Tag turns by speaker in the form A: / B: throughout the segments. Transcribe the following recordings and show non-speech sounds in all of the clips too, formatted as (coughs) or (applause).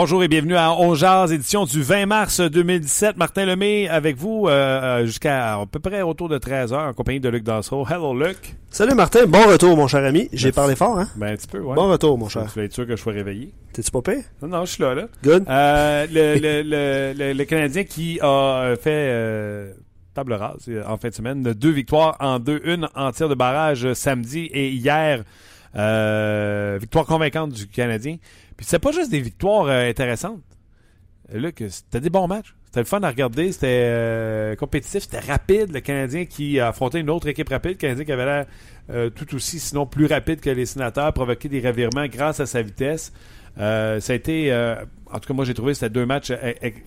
A: Bonjour et bienvenue à On Jazz, édition du 20 mars 2017. Martin Lemay avec vous euh, euh, jusqu'à à peu près autour de 13 heures en compagnie de Luc Dansereau. Hello Luc.
B: Salut Martin, bon retour mon cher ami. J'ai
A: Merci.
B: parlé fort, hein?
A: Ben un petit peu, ouais.
B: Bon retour mon cher.
A: Tu vas être sûr que je sois réveillé.
B: T'es-tu pas pire?
A: Non, non, je suis là, là.
B: Good.
A: Euh, le, le, le, le, Canadien qui a fait euh, table rase en fin de semaine, deux victoires en deux, une en tir de barrage samedi et hier, euh, victoire convaincante du Canadien. Puis c'est pas juste des victoires euh, intéressantes. C'était des bons matchs. C'était le fun à regarder. C'était euh, compétitif. C'était rapide. Le Canadien qui a affronté une autre équipe rapide. Le Canadien qui avait l'air tout aussi, sinon plus rapide que les sénateurs, provoqué des revirements grâce à sa vitesse. Ça a été, en tout cas, moi j'ai trouvé c'était deux matchs ex-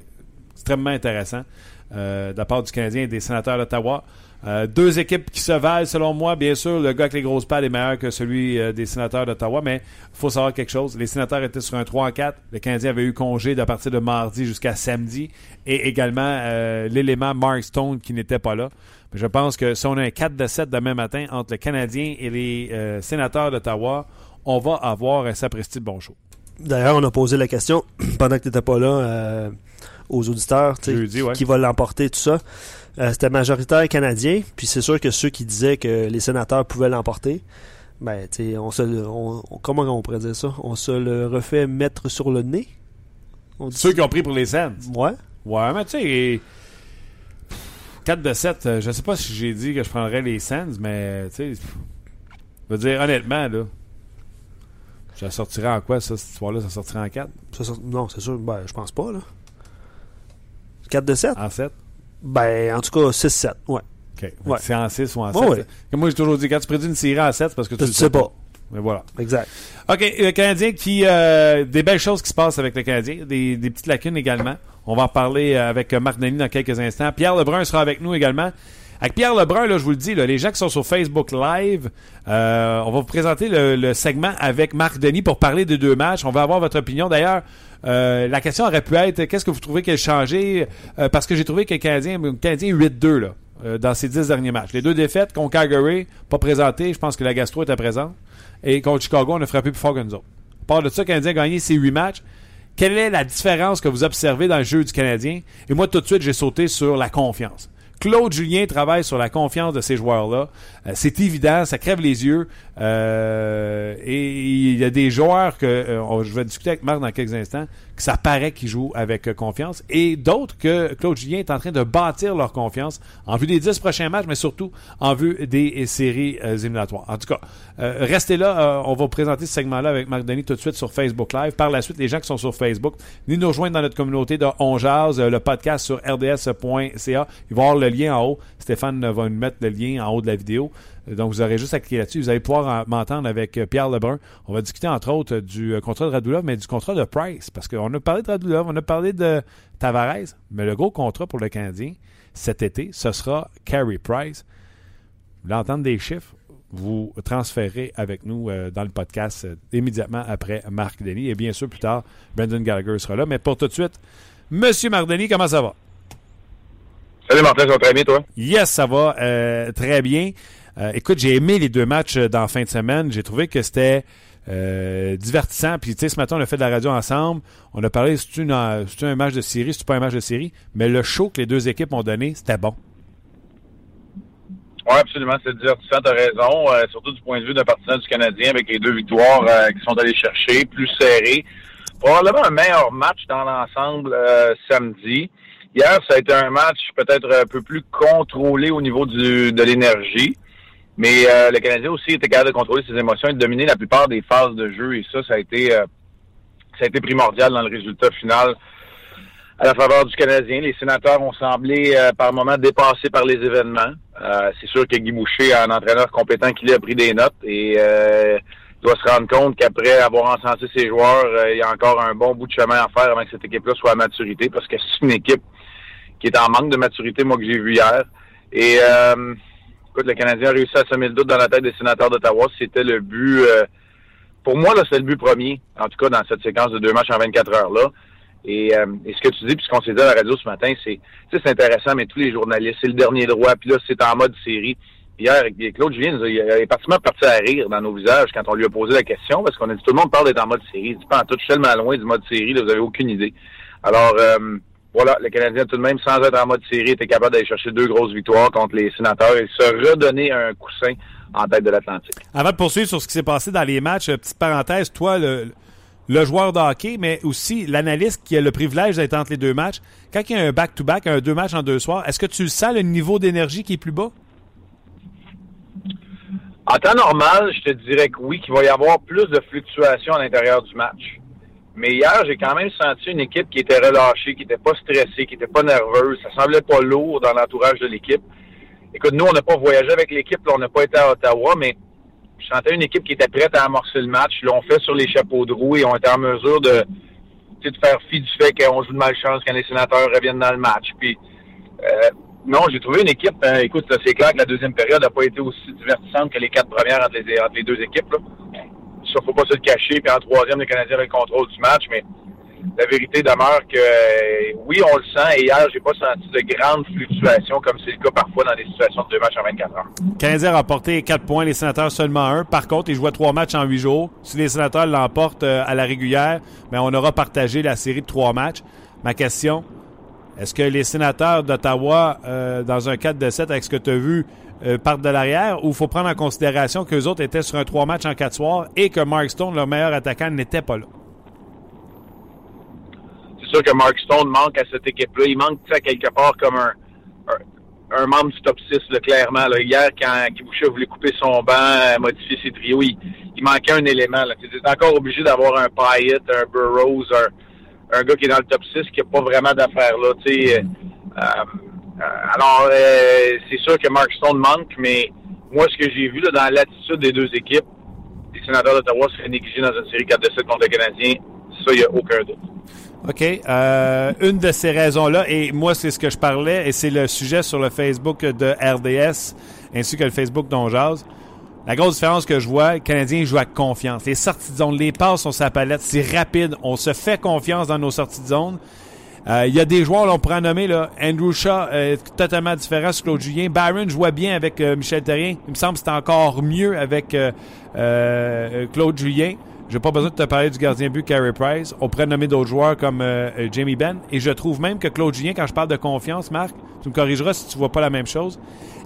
A: extrêmement intéressants de la part du Canadien et des sénateurs d'Ottawa. Euh, deux équipes qui se valent, selon moi. Bien sûr, le gars avec les grosses pattes est meilleur que celui euh, des sénateurs d'Ottawa, mais il faut savoir quelque chose. Les sénateurs étaient sur un 3 en 4. Le Canadien avait eu congé de partir de mardi jusqu'à samedi. Et également euh, l'élément Mark Stone qui n'était pas là. Mais je pense que si on a un 4 de 7 demain matin entre le Canadien et les sénateurs d'Ottawa, on va avoir un sapristi de bon show.
B: D'ailleurs, on a posé la question (clears throat) pendant que t'étais pas là aux auditeurs, tu sais,
A: Jeudi, ouais.
B: qui va l'emporter, tout ça. Euh, C'était majoritaire canadien, puis c'est sûr que ceux qui disaient que les sénateurs pouvaient l'emporter, ben, tu sais, on se, le- on, comment on pourrait dire ça? On se le refait mettre sur le nez? On dit
A: Ceux qui ont pris pour les Sens.
B: Ouais.
A: Ouais, mais tu sais, 4 de 7, euh, je sais pas si j'ai dit que je prendrais les Sens, mais tu sais, je veux dire, honnêtement, là, ça sortirait en quoi, ça, cette histoire-là, ça sortirait en 4,
B: Ça sort- non, c'est sûr, ben, je pense pas, là. 4 de 7?
A: en 7?
B: Ben, en tout cas, 6-7, ouais.
A: OK.
B: Ouais.
A: C'est en 6 ou en 7.
B: Ouais, ouais.
A: Comme moi, j'ai toujours dit, quand tu prédis une série en 7, c'est parce que tu le
B: sais pas.
A: Mais voilà.
B: Exact.
A: OK, le Canadien qui... euh, des belles choses qui se passent avec le Canadien, des, des petites lacunes également. On va en parler euh, avec euh, Marc Denis dans quelques instants. Pierre Lebrun sera avec nous également. Avec Pierre Lebrun, là, je vous le dis, là, les gens qui sont sur Facebook Live, euh, on va vous présenter le, le segment avec Marc Denis pour parler des deux matchs. On va avoir votre opinion. D'ailleurs, euh, la question aurait pu être qu'est-ce que vous trouvez qu'il a changé? Euh, Parce que j'ai trouvé que le Canadien, le Canadien 8-2 là, euh, dans ses 10 derniers matchs. Les deux défaites contre Calgary, pas présenté. Je pense que la gastro était présente. Et contre Chicago, on a frappé plus fort que nous autres. À de ça, le Canadien a gagné ses 8 matchs. Quelle est la différence que vous observez dans le jeu du Canadien? Et moi, tout de suite, j'ai sauté sur la confiance. Claude Julien travaille sur la confiance de ces joueurs-là. Euh, c'est évident, ça crève les yeux. Euh, et il y a des joueurs que euh, je vais discuter avec Marc dans quelques instants, que ça paraît qu'ils jouent avec confiance, et d'autres que Claude Julien est en train de bâtir leur confiance en vue des 10 prochains matchs, mais surtout en vue des séries éliminatoires. En tout cas, restez là, on va présenter ce segment-là avec Marc Denis tout de suite sur Facebook Live. Par la suite, les gens qui sont sur Facebook, venez nous rejoindre dans notre communauté de On le podcast sur rds.ca. Il va y avoir le lien en haut. Stéphane va nous mettre le lien en haut de la vidéo. Euh, Donc, vous aurez juste à cliquer là-dessus. Vous allez pouvoir en- m'entendre avec euh, Pierre Lebrun. On va discuter, entre autres, du euh, contrat de Radulov, mais du contrat de Price. Parce qu'on a parlé de Radulov, on a parlé de Tavares, mais le gros contrat pour le Canadien cet été, ce sera Carey Price. Vous voulez entendre des chiffres? Vous transférez avec nous euh, dans le podcast euh, immédiatement après Marc Denis. Et bien sûr, plus tard, Brendan Gallagher sera là. Mais pour tout de suite, Monsieur Marc Denis, comment ça va?
C: Salut Martin, ça va très bien toi?
A: Yes, ça va euh, très bien. Euh, écoute, j'ai aimé les deux matchs euh, dans la fin de semaine. J'ai trouvé que c'était euh, divertissant. Puis, tu sais, ce matin, on a fait de la radio ensemble. On a parlé, c'est un match de série, c'est pas un match de série. Mais le show que les deux équipes ont donné, c'était bon.
C: Oui, absolument, c'est divertissant, t'as raison, euh, surtout du point de vue d'un partisan du Canadien avec les deux victoires euh, qui sont allés chercher, plus serrés. Probablement un meilleur match dans l'ensemble samedi. Hier, ça a été un match peut-être un peu plus contrôlé au niveau de l'énergie. Mais euh, le Canadien aussi était capable de contrôler ses émotions et de dominer la plupart des phases de jeu. Et ça, ça a été, euh, ça a été primordial dans le résultat final à la faveur du Canadien. Les sénateurs ont semblé euh, par moments dépassés par les événements. Euh, c'est sûr que Guy Boucher, un entraîneur compétent qui lui a pris des notes et euh, doit se rendre compte qu'après avoir encensé ses joueurs, il y a encore un bon bout de chemin à faire avant que cette équipe-là soit à maturité parce que c'est une équipe qui est en manque de maturité, moi, que j'ai vu hier. Et écoute, le Canadien a réussi à semer le doute dans la tête des sénateurs d'Ottawa. C'était le but... pour moi, là, c'est le but premier, en tout cas dans cette séquence de deux matchs en 24 heures là. Et, euh, et, ce que tu dis, puis ce qu'on s'est dit à la radio ce matin, c'est c'est intéressant, mais tous les journalistes, c'est le dernier droit, puis là, c'est en mode série. Hier, Claude Julien, il est pratiquement parti à rire dans nos visages quand on lui a posé la question, parce qu'on a dit tout le monde parle d'être en mode série. Il dit pas en tout, je suis tellement loin du mode série, là, vous avez aucune idée. Alors, euh, voilà, le Canadien, tout de même, sans être en mode série, était capable d'aller chercher deux grosses victoires contre les sénateurs et se redonner un coussin en tête de l'Atlantique.
A: Avant de poursuivre sur ce qui s'est passé dans les matchs, euh, petite parenthèse, toi, le, le joueur de hockey, mais aussi l'analyste qui a le privilège d'être entre les deux matchs. Quand il y a un back-to-back, un deux matchs en deux soirs, est-ce que tu sens le niveau d'énergie qui est plus bas?
C: En temps normal, je te dirais que oui, qu'il va y avoir plus de fluctuations à l'intérieur du match. Mais hier, j'ai quand même senti une équipe qui était relâchée, qui n'était pas stressée, qui n'était pas nerveuse. Ça semblait pas lourd dans l'entourage de l'équipe. Écoute, nous, on n'a pas voyagé avec l'équipe, on n'a pas été à Ottawa, mais je sentais une équipe qui était prête à amorcer le match. L'ont fait sur les chapeaux de roue et ont été en mesure de, de faire fi du fait qu'on joue de malchance quand les sénateurs reviennent dans le match. Puis, euh, non, j'ai trouvé une équipe. Hein, écoute, c'est clair que la deuxième période n'a pas été aussi divertissante que les quatre premières entre les, entre les deux équipes. Là. Ça, faut pas se le cacher. Puis en troisième, les Canadiens avaient le contrôle du match, mais la vérité demeure que euh, oui, on le sent. Et hier, j'ai pas senti de grandes fluctuations comme c'est le cas parfois dans des situations de deux matchs en 24 heures.
A: Le Canadien a remporté 4 points, les sénateurs seulement un. Par contre, ils jouaient trois matchs en huit jours. Si les sénateurs l'emportent euh, à la régulière, ben, on aura partagé la série de trois matchs. Ma question, est-ce que les sénateurs d'Ottawa, euh, dans un 4 de 7 avec ce que tu as vu, partent de l'arrière ou il faut prendre en considération qu'eux autres étaient sur un trois matchs en quatre soirs et que Mark Stone, leur meilleur attaquant, n'était pas là?
C: c'est sûr que Mark Stone manque à cette équipe-là. Il manque à quelque part comme un, un, membre du top 6, là, clairement. Hier, quand Kiboucha voulait couper son banc, euh, modifier ses trios, il, manquait un élément. Tu es encore obligé d'avoir un Pyatt, un Burroughs, un, un, gars qui est dans le top 6 qui n'a pas vraiment d'affaires là. Euh, euh, alors, euh, c'est sûr que Mark Stone manque, mais moi, ce que j'ai vu là, dans l'attitude des deux équipes, les sénateurs d'Ottawa seraient négligés dans une série 4 de 7 contre le Canadien, ça, il n'y a aucun doute.
A: OK. Euh, une de ces raisons-là, et moi, c'est ce que je parlais, et c'est le sujet sur le Facebook de RDS, ainsi que le Facebook d'Onjaz. La grosse différence que je vois, le Canadien joue avec confiance. Les sorties de zone, les passes sont sa palette, c'est rapide. On se fait confiance dans nos sorties de zone. Euh, il y a des joueurs, là, on pourrait nommer, là, Andrew Shaw est totalement différent sur Claude Julien. Byron joue bien avec euh, Michel Terrien. Il me semble que c'est encore mieux avec Claude Julien. J'ai pas besoin de te parler du gardien but Carey Price. On pourrait nommer d'autres joueurs comme euh, euh, Jamie Benn. Et je trouve même que Claude Julien, quand je parle de confiance, Marc, tu me corrigeras si tu vois pas la même chose.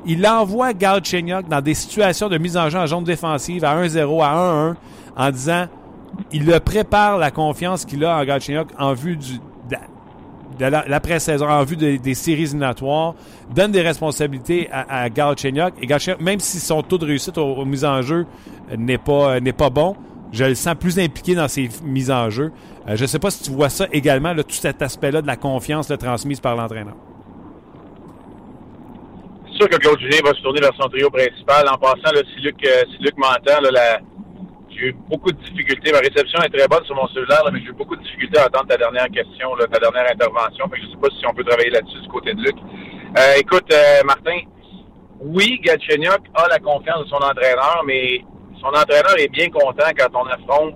A: Il envoie Galchenyuk dans des situations de mise en jeu en zone défensive à 1-0, à 1-1, en disant il le prépare la confiance qu'il a en Galchenyuk en vue du, de l'après-saison, en vue des séries éliminatoires, donne des responsabilités à, à Galchenyuk. Et Galchenyuk, même si son taux de réussite aux, mises en jeu n'est pas, n'est pas bon, je le sens plus impliqué dans ses mises en jeu. Euh, je ne sais pas si tu vois ça également, tout cet aspect-là de la confiance transmise par l'entraîneur.
C: C'est sûr que Claude Julien va se tourner vers son trio principal. En passant, si, Luc, euh, si Luc m'entend, j'ai eu beaucoup de difficultés. Ma réception est très bonne sur mon cellulaire, mais j'ai eu beaucoup de difficultés à attendre ta dernière question, ta dernière intervention. je ne sais pas si on peut travailler là-dessus du côté de Luc. Euh, écoute, Martin, oui, Gatchenyuk a la confiance de son entraîneur, mais son entraîneur est bien content quand on affronte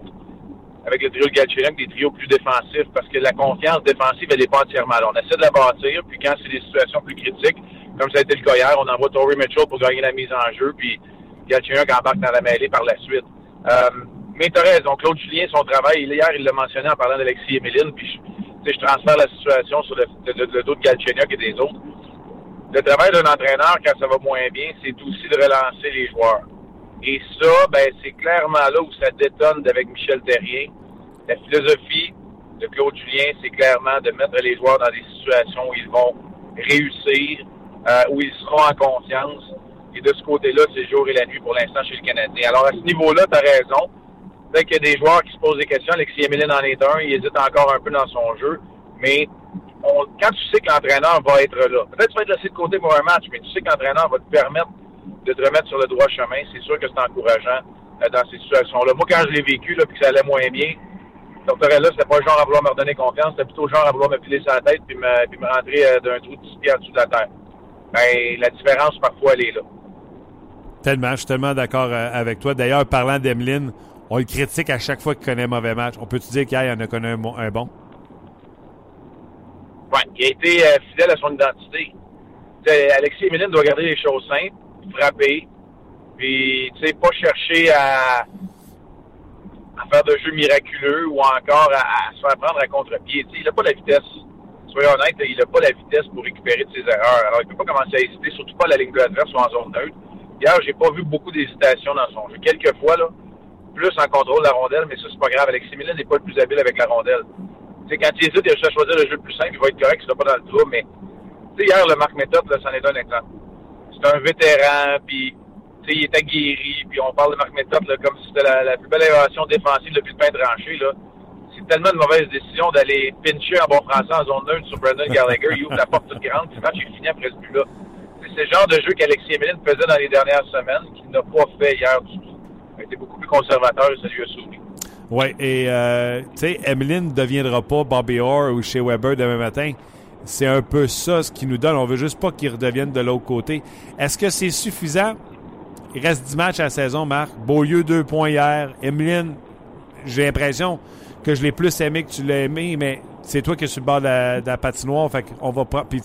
C: avec le trio de Galchenyuk des trios plus défensifs parce que la confiance défensive, elle n'est pas entièrement là. On essaie de la bâtir, puis quand c'est des situations plus critiques, comme ça a été le cas hier, on envoie Tory Mitchell pour gagner la mise en jeu, puis Galchenyuk embarque dans la mêlée par la suite. Euh, mais tu as raison, Claude Julien, son travail, hier, il l'a mentionné en parlant d'Alexis Emeline, puis je, je transfère la situation sur le, le, dos de Galchenyuk et des autres. Le travail d'un entraîneur, quand ça va moins bien, c'est aussi de relancer les joueurs. Et ça, ben, c'est clairement là où ça détonne avec Michel Terrien. La philosophie de Claude Julien, c'est clairement de mettre les joueurs dans des situations où ils vont réussir, euh, où ils seront en confiance. Et de ce côté-là, c'est jour et la nuit pour l'instant chez le Canadien. Alors, à ce niveau-là, tu as raison. Peut-être qu'il y a des joueurs qui se posent des questions. Alexis Emeline en est un. Il hésite encore un peu dans son jeu. Mais quand tu sais que l'entraîneur va être là, peut-être tu vas être laissé de côté pour un match, mais tu sais que l'entraîneur va te permettre de te remettre sur le droit chemin, c'est sûr que c'est encourageant euh, dans ces situations-là. Moi, quand je l'ai vécu, puis que ça allait moins bien, là, c'était pas le genre à vouloir me redonner confiance, c'était plutôt le genre à vouloir me piler sur la tête puis me, puis me rentrer euh, d'un trou de 10 pieds en dessous de la terre. Ben, la différence, parfois, elle est là.
A: Tellement, je suis tellement d'accord euh, avec toi. D'ailleurs, parlant d'Emeline, on le critique à chaque fois qu'il connaît un mauvais match. On peut-tu dire qu'il en a connu un, bon?
C: Oui, il a été euh, fidèle à son identité. Alexis Emeline doit garder les choses simples, frapper, puis tu sais, pas chercher à, à faire de jeux miraculeux ou encore à, se faire prendre à contre-pied. Il n'a pas la vitesse. Soyons honnêtes, il n'a pas la vitesse pour récupérer de ses erreurs. Alors, il ne peut pas commencer à hésiter, surtout pas à la ligne de adverse ou en zone neutre. Hier, j'ai pas vu beaucoup d'hésitation dans son jeu. Quelques fois, là, plus en contrôle de la rondelle, mais ça, c'est pas grave. Alexis Millen n'est pas le plus habile avec la rondelle. sais, quand il hésite, il a choisir le jeu le plus simple, il va être correct, il sera pas dans le trou, mais hier, le Marc Méthode, c'en est un exemple. C'est un vétéran, puis il est aguerri, puis on parle de Marc Méthode comme si c'était la, plus belle innovation défensive depuis le pain tranché. Là. C'est tellement une mauvaise décision d'aller pincher en bon français en zone 1 sur Brendan Gallagher. Il ouvre la porte toute grande, puis le match est fini après ce but-là. C'est le genre de jeu qu'Alexis Emeline faisait dans les dernières semaines, qu'il n'a pas fait hier du tout. Il été beaucoup plus conservateur ça lui a souri.
A: Oui, et euh, tu sais, Emeline ne deviendra pas Bobby Orr ou chez Weber demain matin. C'est un peu ça ce qui nous donne. On veut juste pas qu'il redevienne de l'autre côté. Est-ce que c'est suffisant? Il reste 10 matchs à la saison, Marc. Beaulieu, deux points hier. Emeline, j'ai l'impression que je l'ai plus aimé que tu l'as aimé, mais c'est toi qui es sur le bord de la, patinoire. Fait qu'on va Puis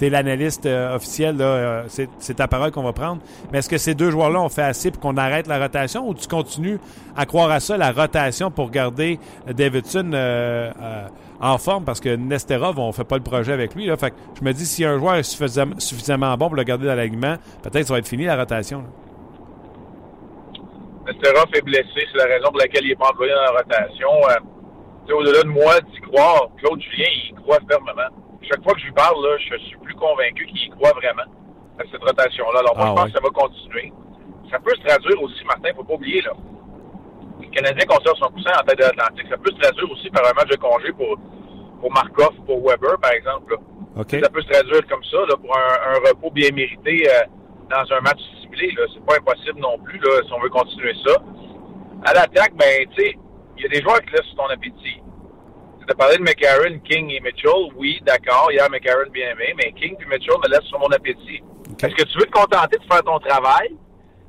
A: t'es, es, l'analyste euh, officiel, euh, c'est, ta parole qu'on va prendre. Mais est-ce que ces deux joueurs-là ont fait assez pour qu'on arrête la rotation ou tu continues à croire à ça, la rotation, pour garder Davidson euh, en forme? Parce que Nesterov, on fait pas le projet avec lui. Fait que je me dis, si un joueur est suffisamment, bon pour le garder dans l'alignement, peut-être ça va être fini la rotation.
C: Nesterov est blessé, c'est la raison pour laquelle il n'est pas employé dans la rotation. Au-delà de moi d'y croire, Claude Julien, il croit fermement. Chaque fois que je lui parle, là, je suis plus convaincu qu'il y croit vraiment à cette rotation-là. Alors moi, je ah pense que ça va continuer. Ça peut se traduire aussi, Martin, faut pas oublier, là. Le Canadien conserve son coussin en tête de l'Atlantique. Ça peut se traduire aussi par un match de congé pour, pour Markov, pour Weber, par exemple. Ça peut se traduire comme ça, là, pour un, repos bien mérité euh, dans un match ciblé. C'est pas impossible non plus, là, si on veut continuer ça. À l'attaque, ben, tu sais, il y a des joueurs qui laissent ton appétit. Tu as parlé de McCarron, King et Mitchell. Oui, d'accord. Hier, McCarron bien aimé, mais King et Mitchell me laissent sur mon appétit. Est-ce que tu veux te contenter de faire ton travail?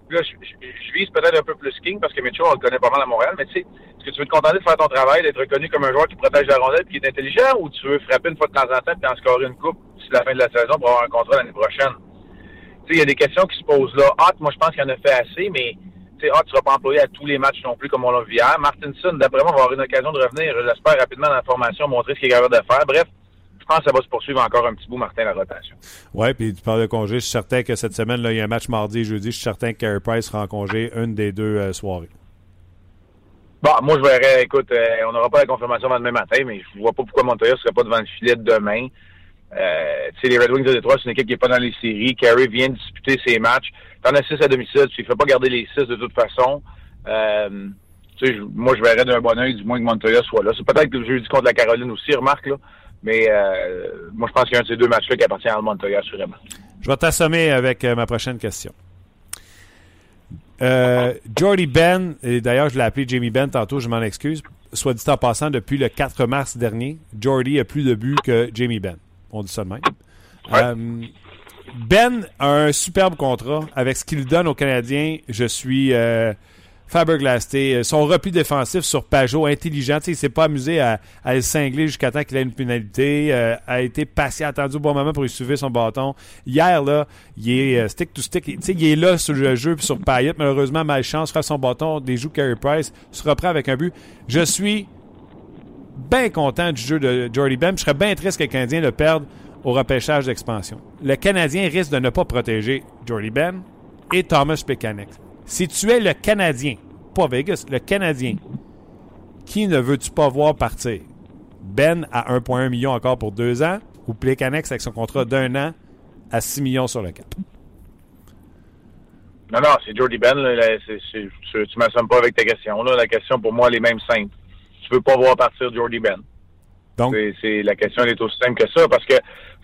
C: Là, je, vise peut-être un peu plus King parce que Mitchell, on le connaît pas mal à Montréal, mais tu sais, est-ce que tu veux te contenter de faire ton travail, d'être reconnu comme un joueur qui protège la rondelle et qui est intelligent, ou tu veux frapper une fois de temps en temps et en scorer une coupe d'ici la fin de la saison pour avoir un contrat l'année prochaine? il y a des questions qui se posent là. Hot, moi, je pense qu'il en a fait assez, mais Hot ne sera pas employé à tous les matchs non plus, comme on l'a vu hier. Martinson, d'après moi, va avoir une occasion de revenir, j'espère, rapidement dans la formation, montrer ce qu'il est capable de faire. Bref, je pense que ça va se poursuivre encore un petit bout, Martin, la rotation.
A: Oui, puis tu parles de congé. Je suis certain que cette semaine, là, il y a un match mardi et jeudi. Je suis certain que Carey Price sera en congé une des deux euh, soirées.
C: Bon, moi, je verrais, écoute, euh, on n'aura pas la confirmation demain matin, mais je vois pas pourquoi Montoya ne serait pas devant le filet demain. Euh, les Red Wings de Détroit, c'est une équipe qui n'est pas dans les séries. Carey vient de disputer ses matchs. T'en as six à domicile, tu ne fais pas garder les six de toute façon. Euh, moi, je verrais d'un bon oeil, du moins que Montoya soit là. C'est peut-être que le jeudi contre la Caroline aussi, remarque, là. Mais euh, moi, je pense qu'il y a un de ces deux matchs-là qui appartient à Montoya, assurément.
A: Je vais t'assommer avec euh, ma prochaine question. Euh, Jordy Ben, et d'ailleurs, je l'ai appelé Jamie Ben tantôt, je m'en excuse. Soit dit en passant, depuis le 4 mars dernier, Jordy a plus de buts que Jamie Ben. On dit ça de même. Ben a un superbe contrat avec ce qu'il donne aux Canadiens. Je suis euh, Faber-Glasté. Son repli défensif sur Pajot, intelligent. il s'est pas amusé à, le cingler jusqu'à temps qu'il ait une pénalité. Euh, a été patient, attendu au bon moment pour lui suivre son bâton. Hier, là, il est euh, stick to stick. il est là sur le jeu puis sur Payet. Malheureusement, malchance, fait son bâton, des joues Carey Price, se reprend avec un but. Je suis bien content du jeu de Jordy Ben. Je serais bien triste que le Canadien le perde au repêchage d'expansion. Le Canadien risque de ne pas protéger Jordy Ben et Thomas Plekanec. Si tu es le Canadien, pas Vegas, le Canadien, qui ne veux-tu pas voir partir? Ben à 1,1 million encore pour deux ans ou Plekanec avec son contrat d'un an à 6 millions sur le cap?
C: Non, non, c'est Jordy Ben. tu ne m'assommes pas avec ta question. Là. La question pour moi, elle est même simple. Tu veux pas voir partir Jordy Ben.
A: Donc,
C: c'est la question elle est aussi simple que ça, parce que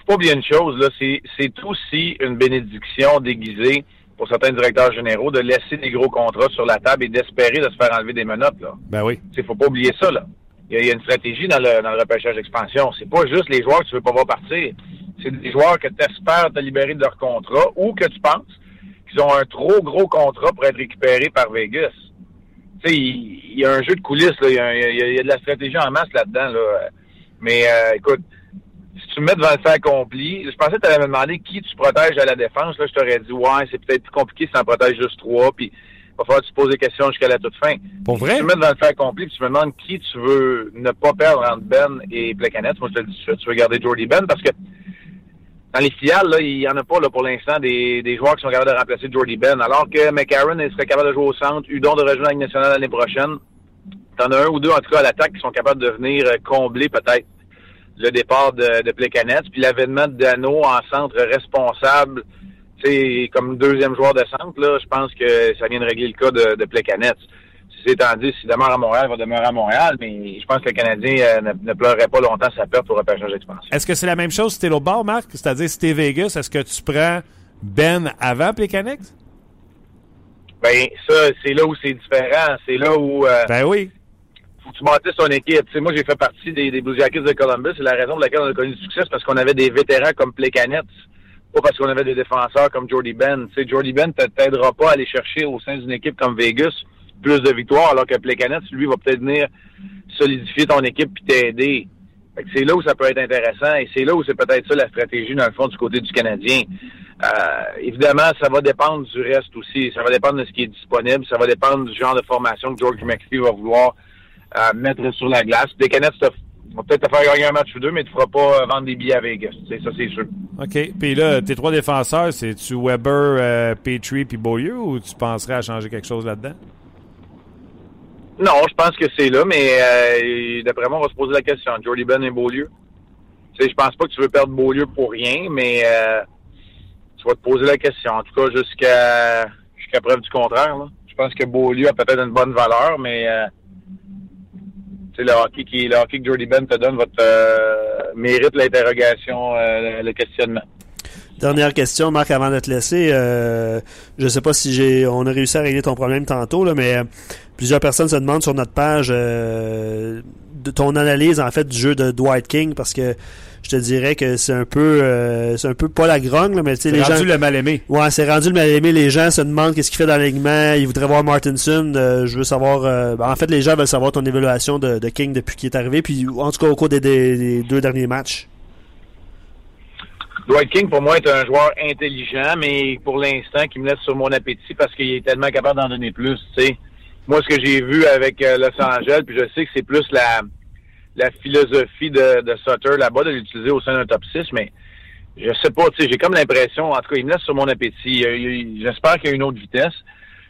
C: faut pas oublier une chose, là, c'est aussi une bénédiction déguisée pour certains directeurs généraux de laisser des gros contrats sur la table et d'espérer de se faire enlever des menottes. Là.
A: Ben oui.
C: Il faut pas oublier ça. Là. Il, y a, une stratégie dans le, dans le repêchage d'expansion. C'est pas juste les joueurs que tu veux pas voir partir. C'est des joueurs que tu espères te libérer de leur contrat ou que tu penses qu'ils ont un trop gros contrat pour être récupérés par Vegas. Tu sais, il, y a un jeu de coulisses. Là. Il, y y a, de la stratégie en masse là-dedans. Là. Mais euh, écoute, si tu me mets devant le fait accompli, je pensais que tu allais me demander qui tu protèges à la défense. Là, je t'aurais dit, ouais, c'est peut-être plus compliqué si tu en protèges juste trois, puis il va falloir que tu poses des questions jusqu'à la toute fin.
A: Pour vrai?
C: Si tu me mets devant le fait accompli, puis tu me demandes qui tu veux ne pas perdre entre Ben et Plecanet, moi je te le dis, tu veux garder Jordy Ben parce que dans les filiales, là, il n'y en a pas là, pour l'instant des, des joueurs qui sont capables de remplacer Jordy Ben. Alors que McCarron serait capable de jouer au centre, Udon de rejoindre la Ligue nationale l'année prochaine. T'en as un ou deux, en tout cas, à l'attaque, qui sont capables de venir combler peut-être le départ de, de Plekanec, puis l'avènement de Dano en centre responsable, c'est comme deuxième joueur de centre, là, je pense que ça vient de régler le cas de, de Plekanec. Si c'est dit, s'il demeure à Montréal, il va demeurer à Montréal, mais je pense que le Canadien euh, ne, ne, pleurerait pas longtemps sa perte au repêchage d'expansion.
A: Est-ce que c'est la même chose si t'es l'autre bord, Marc? C'est-à-dire si t'es Vegas, est-ce que tu prends Ben avant Plekanec?
C: Ben, ça, c'est là où c'est différent. C'est là où... Euh,
A: ben oui
C: faut que tu bâtisses ton équipe. moi, j'ai fait partie des, des Blue Jackets de Columbus. C'est la raison pour laquelle on a connu du succès, c'est parce qu'on avait des vétérans comme Plekanec, pas parce qu'on avait des défenseurs comme Jordy Ben. sais, Jordy Ben ne t'aidera pas à aller chercher au sein d'une équipe comme Vegas plus de victoires, alors que Plekanec, lui, va peut-être venir solidifier ton équipe puis t'aider. C'est là où ça peut être intéressant et c'est là où c'est peut-être ça la stratégie, dans le fond, du côté du Canadien. Euh, évidemment, ça va dépendre du reste aussi. Ça va dépendre de ce qui est disponible. Ça va dépendre du genre de formation que George McPhee va vouloir à mettre sur la glace. Des canettes, vont peut-être te faire gagner un match ou deux, mais tu ne feras pas vendre des billets à Vegas. C'est ça, c'est sûr.
A: OK. Puis là, tes trois défenseurs, c'est-tu Weber, euh, Petrie puis Beaulieu ou tu penserais à changer quelque chose là-dedans?
C: Non, je pense que c'est là, mais euh, d'après moi, on va se poser la question. Jordy Ben et Beaulieu. Tu sais, je pense pas que tu veux perdre Beaulieu pour rien, mais euh, tu vas te poser la question. En tout cas, jusqu'à jusqu'à preuve du contraire. Là. Je pense que Beaulieu a peut-être une bonne valeur, mais euh, le hockey qui le hockey que Jordy Ben te donne votre euh, mérite l'interrogation, euh, le questionnement.
B: Dernière question, Marc, avant de te laisser. Euh, je sais pas si j'ai on a réussi à régler ton problème tantôt, là, mais plusieurs personnes se demandent sur notre page de ton analyse en fait du jeu de Dwight King parce que je te dirais que c'est un peu euh, c'est un peu pas la grogne mais tu sais les
A: rendu le mal aimé
B: ouais c'est rendu le mal aimé les gens se demandent qu'est-ce qu'il fait dans l'alignement. Ils voudraient voir Martinson. Euh, je veux savoir euh, en fait les gens veulent savoir ton évaluation de, de King depuis qu'il est arrivé puis en tout cas au cours des, des, deux derniers matchs.
C: Dwight King, pour moi, est un joueur intelligent, mais pour l'instant, qui me laisse sur mon appétit parce qu'il est tellement capable d'en donner plus, tu sais. Moi, ce que j'ai vu avec Los Angeles, puis je sais que c'est plus la, la philosophie de, de Sutter là-bas, de l'utiliser au sein d'un top 6, mais je sais pas, tu sais, j'ai comme l'impression, en tout cas, il me laisse sur mon appétit. J'espère qu'il y a une autre vitesse.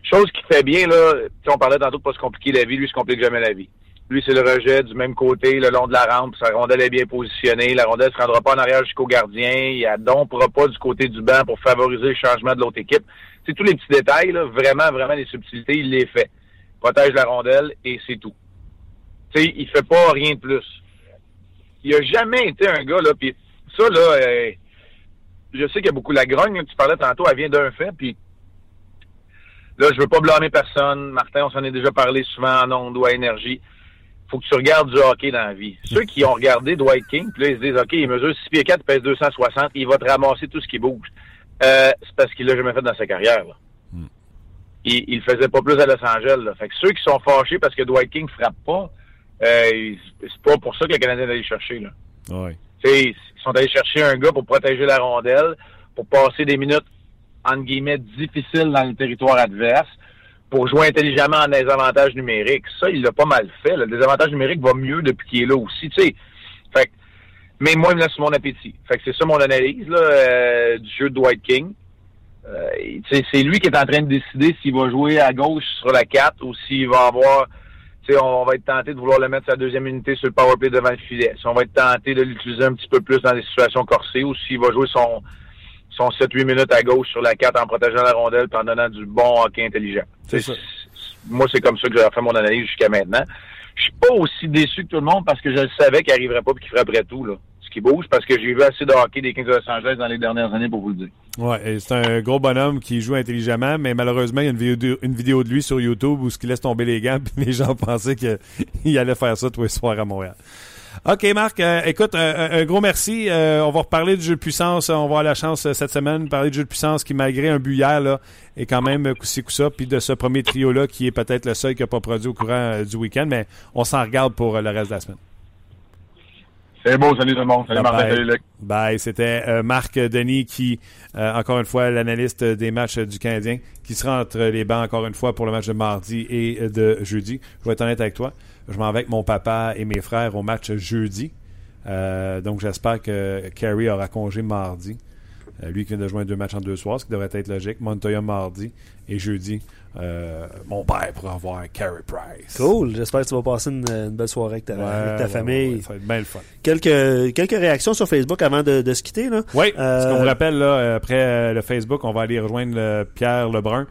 C: Chose qui fait bien, là, on parlait tantôt de pas se compliquer la vie, lui, se complique jamais la vie. Lui, c'est le rejet du même côté, le long de la rampe, sa rondelle est bien positionnée, la rondelle se rendra pas en arrière jusqu'au gardien, il dompera pas du côté du banc pour favoriser le changement de l'autre équipe. C'est tous les petits détails, là, vraiment, vraiment les subtilités, il les fait. Protège la rondelle et c'est tout. Sais, il fait pas rien de plus. Il a jamais été un gars, là, puis ça, là, euh, je sais qu'il y a beaucoup la grogne, tu parlais tantôt, elle vient d'un fait, puis là, je veux pas blâmer personne. Martin, on s'en est déjà parlé souvent en ondes ou à énergie. Faut que tu regardes du hockey dans la vie. Ceux qui ont regardé Dwight King, puis là, ils se disent, OK, il mesure 6 pieds 4, il pèse 260, il va te ramasser tout ce qui bouge. Euh, c'est parce qu'il l'a jamais fait dans sa carrière, là. Hmm. Il, il faisait pas plus à Los Angeles, là. Fait que ceux qui sont fâchés parce que Dwight King frappe pas, euh, c'est pas pour ça que le Canadien est allé chercher. Là.
A: Ouais.
C: ils sont allés chercher un gars pour protéger la rondelle, pour passer des minutes, entre guillemets, difficiles dans le territoire adverse, pour jouer intelligemment en désavantage numérique. Ça, il l'a pas mal fait. Le désavantage numérique va mieux depuis qu'il est là aussi. Tu sais. Fait mais moi, il me laisse mon appétit. Fait que c'est ça mon analyse là, euh, du jeu de Dwight King. Euh, c'est lui qui est en train de décider s'il va jouer à gauche sur la 4 ou s'il va avoir on va être tenté de vouloir le mettre sa deuxième unité sur le powerplay devant le filet. Si on va être tenté de l'utiliser un petit peu plus dans des situations corsées ou s'il va jouer son, son 7-8 minutes à gauche sur la 4 en protégeant la rondelle et en donnant du bon hockey intelligent. Moi, c'est comme ça que j'ai fait mon analyse jusqu'à maintenant. je suis pas aussi déçu que tout le monde parce que je le savais qu'il arriverait pas et qu'il ferait après tout, là. Ce qui bouge, parce que j'ai vu assez de hockey des Kings de Los Angeles dans les dernières années pour vous le dire.
A: Ouais, c'est un gros bonhomme qui joue intelligemment, mais malheureusement, il y a une vidéo, de lui sur YouTube où il laisse tomber les gants, (laughs) puis les gens pensaient qu'il (laughs) allait faire ça tous les soirs à Montréal. OK, Marc, euh, écoute, un gros merci. Euh, on va reparler du jeu de puissance. On va avoir la chance euh, cette semaine de parler du jeu de puissance qui, malgré un but là, est quand même coup-ci coup-ça. Puis de ce premier trio-là, qui est peut-être le seul qui n'a pas produit au courant du week-end, mais on s'en regarde pour le reste de la semaine.
C: C'est beau, salut tout le monde. Salut Martin, salut Luc.
A: Bye. C'était Marc Denis qui, encore une fois, l'analyste des matchs du Canadien, qui sera entre les bancs encore une fois pour le match de mardi et de jeudi. Je vais être honnête avec toi. Je m'en vais avec mon papa et mes frères au match jeudi. Euh, donc j'espère que Carey aura congé mardi. Euh, lui qui vient de jouer deux matchs en deux soirs, ce qui devrait être logique. Montoya mardi et jeudi. Euh, mon père pourra voir Carey Price.
B: Cool. J'espère que tu vas passer une, belle soirée avec ta, famille.
A: ça va être bien le fun.
B: Quelques, quelques réactions sur Facebook avant de, se quitter. Là.
A: Oui. Ce qu'on vous rappelle, là, après le Facebook, on va aller rejoindre Pierre Lebrun.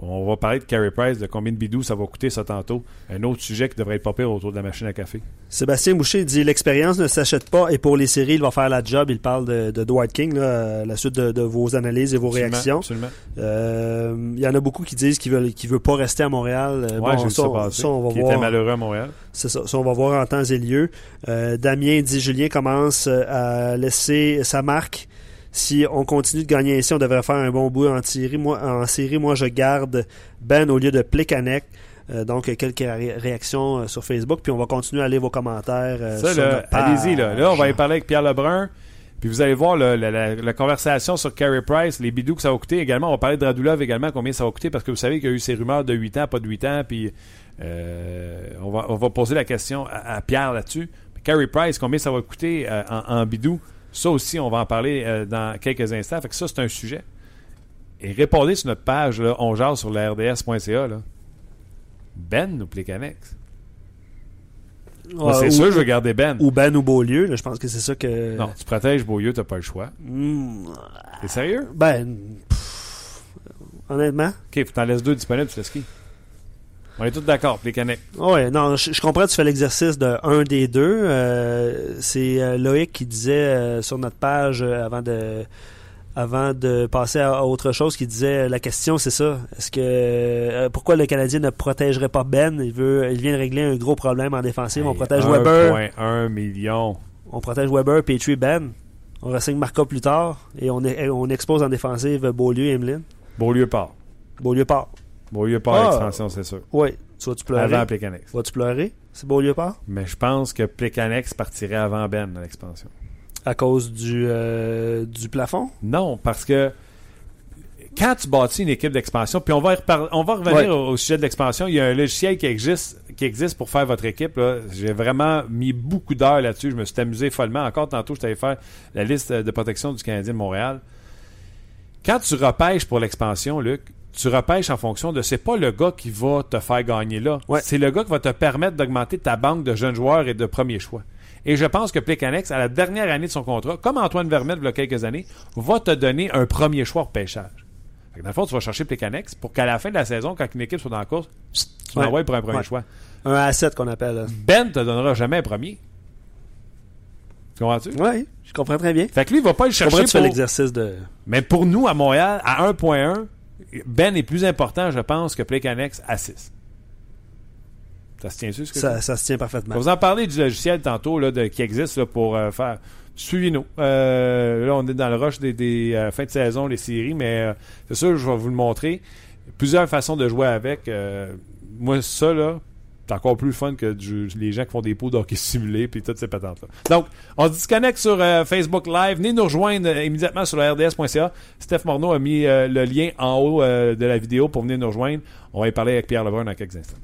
A: On va parler de Carey Price, de combien de bidou ça va coûter ça tantôt. Un autre sujet qui devrait être pas pire autour de la machine à café.
B: Sébastien Boucher dit l'expérience ne s'achète pas et pour les séries, il va faire la job. Il parle de, de Dwight King, là, la suite de, vos analyses et vos réactions.
A: Absolument.
B: Euh, il y en a beaucoup qui disent qu'il veut, veut pas rester à Montréal.
A: Euh, ouais, bon, ça, ça, on va voir. était malheureux à Montréal.
B: C'est ça, ça, on va voir en temps et lieu. Euh, Damien dit Julien commence à laisser sa marque si on continue de gagner ainsi, on devrait faire un bon bout en série. Moi, en série, moi je garde Ben au lieu de Plekanec. Euh, donc, quelques réactions euh, sur Facebook, puis on va continuer à lire vos commentaires. Euh,
A: ça, allez-y, là. là. on va y parler avec Pierre Lebrun. Puis vous allez voir la, conversation sur Carey Price, les bidous que ça va coûter également. On va parler de Radulov également, combien ça va coûter, parce que vous savez qu'il y a eu ces rumeurs de 8 ans, pas de 8 ans, puis on, va, on va poser la question à, Pierre là-dessus. Carey Price, combien ça va coûter en, en bidou? Ça aussi, on va en parler euh, dans quelques instants. Fait que ça, c'est un sujet. Et répondez sur notre page, là, on jase sur la RDS.ca. Ben ou Plécanex? c'est sûr, je vais garder Ben.
B: Ou Ben ou Beaulieu. je pense que c'est ça que.
A: Non, tu protèges Beaulieu, t'as pas le choix. Hmm. T'es sérieux?
B: Ben. honnêtement.
A: Ok, faut t'en laisses deux disponibles, tu laisses qui? On est tous d'accord, les canettes.
B: Oui, non, je, comprends que tu fais l'exercice de un des deux. Euh, c'est euh, Loïc qui disait euh, sur notre page avant de avant de passer à autre chose, qui disait la question c'est ça. Est-ce que pourquoi le Canadien ne protégerait pas Ben? Il veut, il vient de régler un gros problème en défensive. on protège Weber.
A: 1 million.
B: On protège Weber, Petrie, Ben. On ressigne Marco plus tard et on, on expose en défensive Beaulieu et Emeline.
A: Beaulieu part.
B: Beaulieu part.
A: Beaulieu part à ah. l'expansion, c'est sûr.
B: Oui. Tu vas-tu pleurer?
A: Avant Plécanex.
B: Vas-tu pleurer si Beaulieu part?
A: Mais je pense que Plécanex partirait avant Ben à l'expansion.
B: À cause du, euh, du plafond?
A: Non, parce que quand tu bâtis une équipe d'expansion, puis on va, on va revenir au, sujet de l'expansion, il y a un logiciel qui existe, qui existe pour faire votre équipe. J'ai vraiment mis beaucoup d'heures là-dessus. Je me suis amusé follement. Encore tantôt, je t'avais fait la liste de protection du Canadien de Montréal. Quand tu repêches pour l'expansion, Luc, tu repêches en fonction de c'est pas le gars qui va te faire gagner là. C'est le gars qui va te permettre d'augmenter ta banque de jeunes joueurs et de premiers choix. Et je pense que Plekanex, à la dernière année de son contrat, comme Antoine Vermette il y a quelques années, va te donner un premier choix au pêchage. dans le fond, tu vas chercher Plekanex pour qu'à la fin de la saison, quand une équipe soit dans la course, tu l'envoies pour un premier choix.
B: Un asset qu'on appelle.
A: Ben te donnera jamais un premier. Tu comprends-tu?
B: Oui, je comprends très bien.
A: Fait que lui, il va pas le chercher
B: pour... l'exercice de...
A: Mais pour nous, à Montréal, à 1.1, ben est plus important, je pense, que Playcanex à 6. Ça se tient ce que
B: ça, ça se tient parfaitement.
A: vous en parler du logiciel tantôt là, de, qui existe là, pour euh, faire. Suivez-nous. Euh, là, on est dans le rush des, des euh, fins de saison, les séries, mais c'est sûr, je vais vous le montrer. Plusieurs façons de jouer avec. moi, ça, là, c'est encore plus fun que les gens qui font des pots d'hockey (laughs) simulés puis toutes ces patentes-là. Donc, on se disconnecte sur euh, Facebook Live. Venez nous rejoindre euh, immédiatement sur RDS.ca. Steph Morneau a mis euh, le lien en haut de la vidéo pour venir nous rejoindre. On va y parler avec Pierre Lebrun dans quelques instants.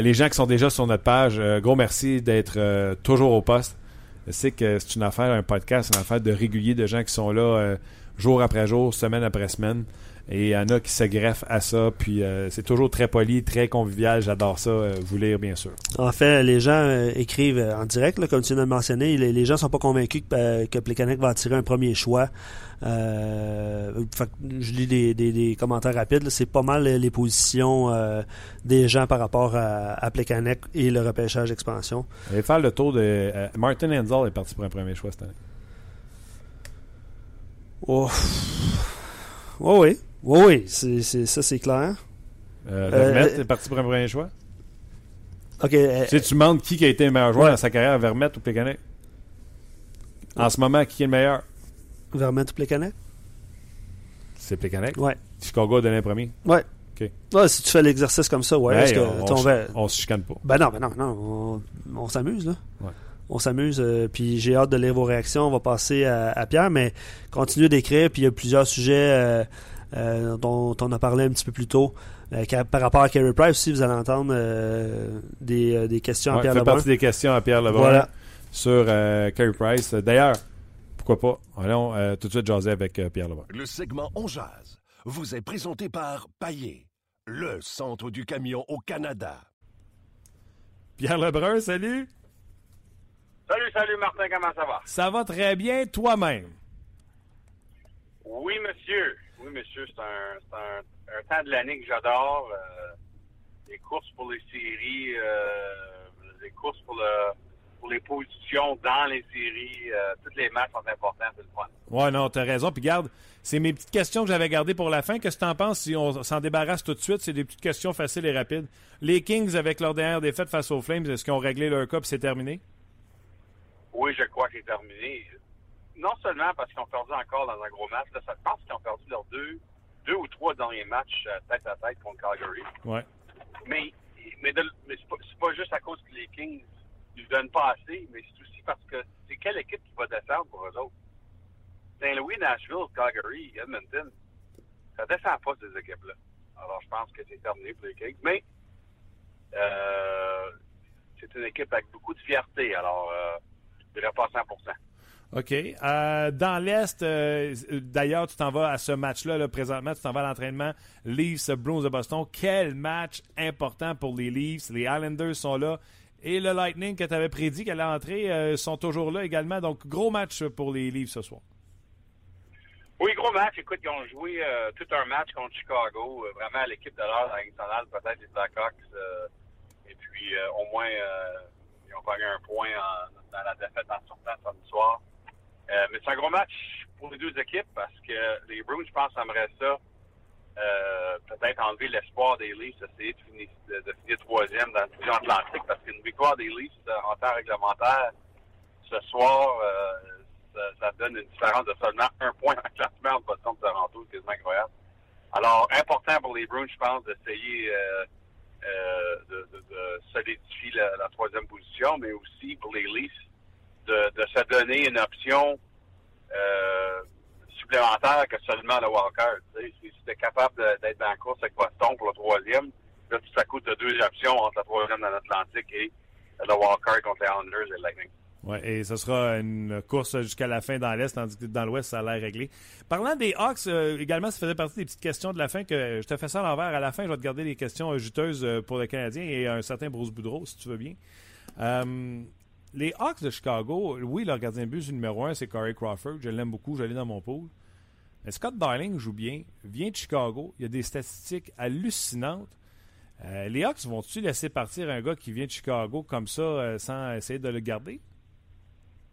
A: les gens qui sont déjà sur notre page, gros merci d'être toujours au poste. Je sais que c'est une affaire, un podcast, une affaire de réguliers, de gens qui sont là jour après jour, semaine après semaine. Et il y en a qui se greffent à ça. Puis euh, c'est toujours très poli, très convivial. J'adore ça, euh, vous lire, bien sûr.
B: En fait, les gens euh, écrivent en direct, là, comme tu viens de le mentionner. Les, les gens sont pas convaincus que, que Plekanec va attirer un premier choix. Fait je lis des, des- des commentaires rapides. C'est pas mal les, positions des gens par rapport à, à Plekanec et le repêchage expansion.
A: Allez faire le tour de. Martin Enzel est parti pour un premier choix cette année.
B: Oh. Oh oui. Oui, oui. C'est, c'est- ça, c'est clair.
A: Euh,
B: Euh,
A: Vermette
B: euh,
A: est parti pour un premier choix?
B: OK. euh,
A: Tu sais, tu demandes qui a été le meilleur joueur
B: Ouais.
A: dans sa carrière, Vermette ou Plekanec? En ce moment, qui est le meilleur?
B: Vermette ou Plekanec?
A: C'est Plekanec.
B: Ouais.
A: Chicago a donné un premier.
B: Ouais. Si tu fais l'exercice comme ça, ouais.
A: Hey,
B: que,
A: on,
B: on
A: on,
B: va-
A: on se chicane pas.
B: Ben non, ben non, non. On, on s'amuse, là.
A: Ouais.
B: On s'amuse. euh, puis j'ai hâte de lire vos réactions. On va passer à, à Pierre, mais continuez d'écrire. Puis il y a plusieurs sujets euh, euh, dont on a parlé un petit peu plus tôt. Euh, par rapport à Carey Price aussi, vous allez entendre euh, des, euh, des questions à Pierre
A: fait
B: Lebrun.
A: partie des questions à Pierre Lebrun
B: Voilà.
A: sur euh, Carey Price. D'ailleurs, pourquoi pas? Allons euh, tout de suite jaser avec euh, Pierre Lebrun.
D: Le segment On Jazz vous est présenté par Paillé, le centre du camion au Canada.
A: Pierre Lebrun, salut!
E: Salut, salut Martin, comment ça va?
A: Ça va très bien toi-même?
E: Oui, monsieur. Oui, monsieur, c'est un, c'est un, un temps de l'année que j'adore. euh, les courses pour les séries, euh, les courses pour, le, pour les positions dans les séries. euh, tous les matchs sont importants, c'est le fun.
A: Ouais, non, t'as raison. Puis garde, c'est mes petites questions que j'avais gardées pour la fin. Qu'est-ce que t'en penses si on s'en débarrasse tout de suite? C'est des petites questions faciles et rapides. Les Kings, avec leur dernière défaite face aux Flames, est-ce qu'ils ont réglé leur cas c'est terminé?
E: Oui, je crois que c'est terminé. Non seulement parce qu'ils ont perdu encore dans un gros match, là, ça, pense qu'ils ont perdu leurs deux, deux ou trois derniers matchs euh, tête à tête contre Calgary.
A: Ouais.
E: Mais, mais, mais c'est pas, pas juste à cause que les Kings ne donnent pas assez, mais c'est aussi parce que c'est quelle équipe qui va descendre pour eux autres? Saint-Louis, Nashville, Calgary, Edmonton, ça descend pas ces équipes-là. Alors je pense que c'est terminé pour les Kings. Mais euh, c'est une équipe avec beaucoup de fierté. Alors euh, je dirais pas 100
A: OK. Euh, dans l'Est, euh, d'ailleurs, tu t'en vas à ce match-là, là, présentement, tu t'en vas à l'entraînement Leafs Bruins de Boston. Quel match important pour les Leafs. Les Islanders sont là. Et le Lightning que tu avais prédit qu'elle allait entrer euh, sont toujours là également. Donc, gros match pour les Leafs ce soir.
E: Oui, gros match. Écoute, ils ont joué tout un match contre Chicago. Vraiment, l'équipe de l'heure nationale, peut-être les Blackhawks. et puis, au moins, ils ont gagné un point dans la défaite en sortant samedi soir. Euh, mais c'est un gros match pour les deux équipes parce que les Bruins, je pense, aimeraient ça. euh, peut-être enlever l'espoir des Leafs, essayer de finir, de, finir troisième dans la division Atlantique parce qu'une victoire des Leafs euh, en temps réglementaire ce soir, ça, donne une différence de seulement un point en classement entre Boston et Toronto, c'est incroyable. Alors, important pour les Bruins, je pense, d'essayer de, de, de solidifier la, la troisième position, mais aussi pour les Leafs de, se donner une option euh, supplémentaire que seulement le Walker. Si tu es capable d'être dans la course avec Boston pour le troisième, là, tout à deux options entre la troisième dans l'Atlantique et le Walker contre les Islanders et le Lightning.
A: Ouais, et ce sera une course jusqu'à la fin dans l'Est, tandis que dans l'Ouest, ça a l'air réglé. Parlant des Hawks, euh, également, ça faisait partie des petites questions de la fin que je te fais ça à l'envers. À la fin, je vais te garder les questions juteuses euh, pour le Canadien et un certain Bruce Boudreau, si tu veux bien. Les Hawks de Chicago, oui, leur gardien de but numéro un, c'est Corey Crawford. Je l'aime beaucoup, je l'ai dans mon pool. Mais Scott Darling joue bien, vient de Chicago. Il y a des statistiques hallucinantes. Euh, les Hawks vont-tu laisser partir un gars qui vient de Chicago comme ça euh, sans essayer de le garder?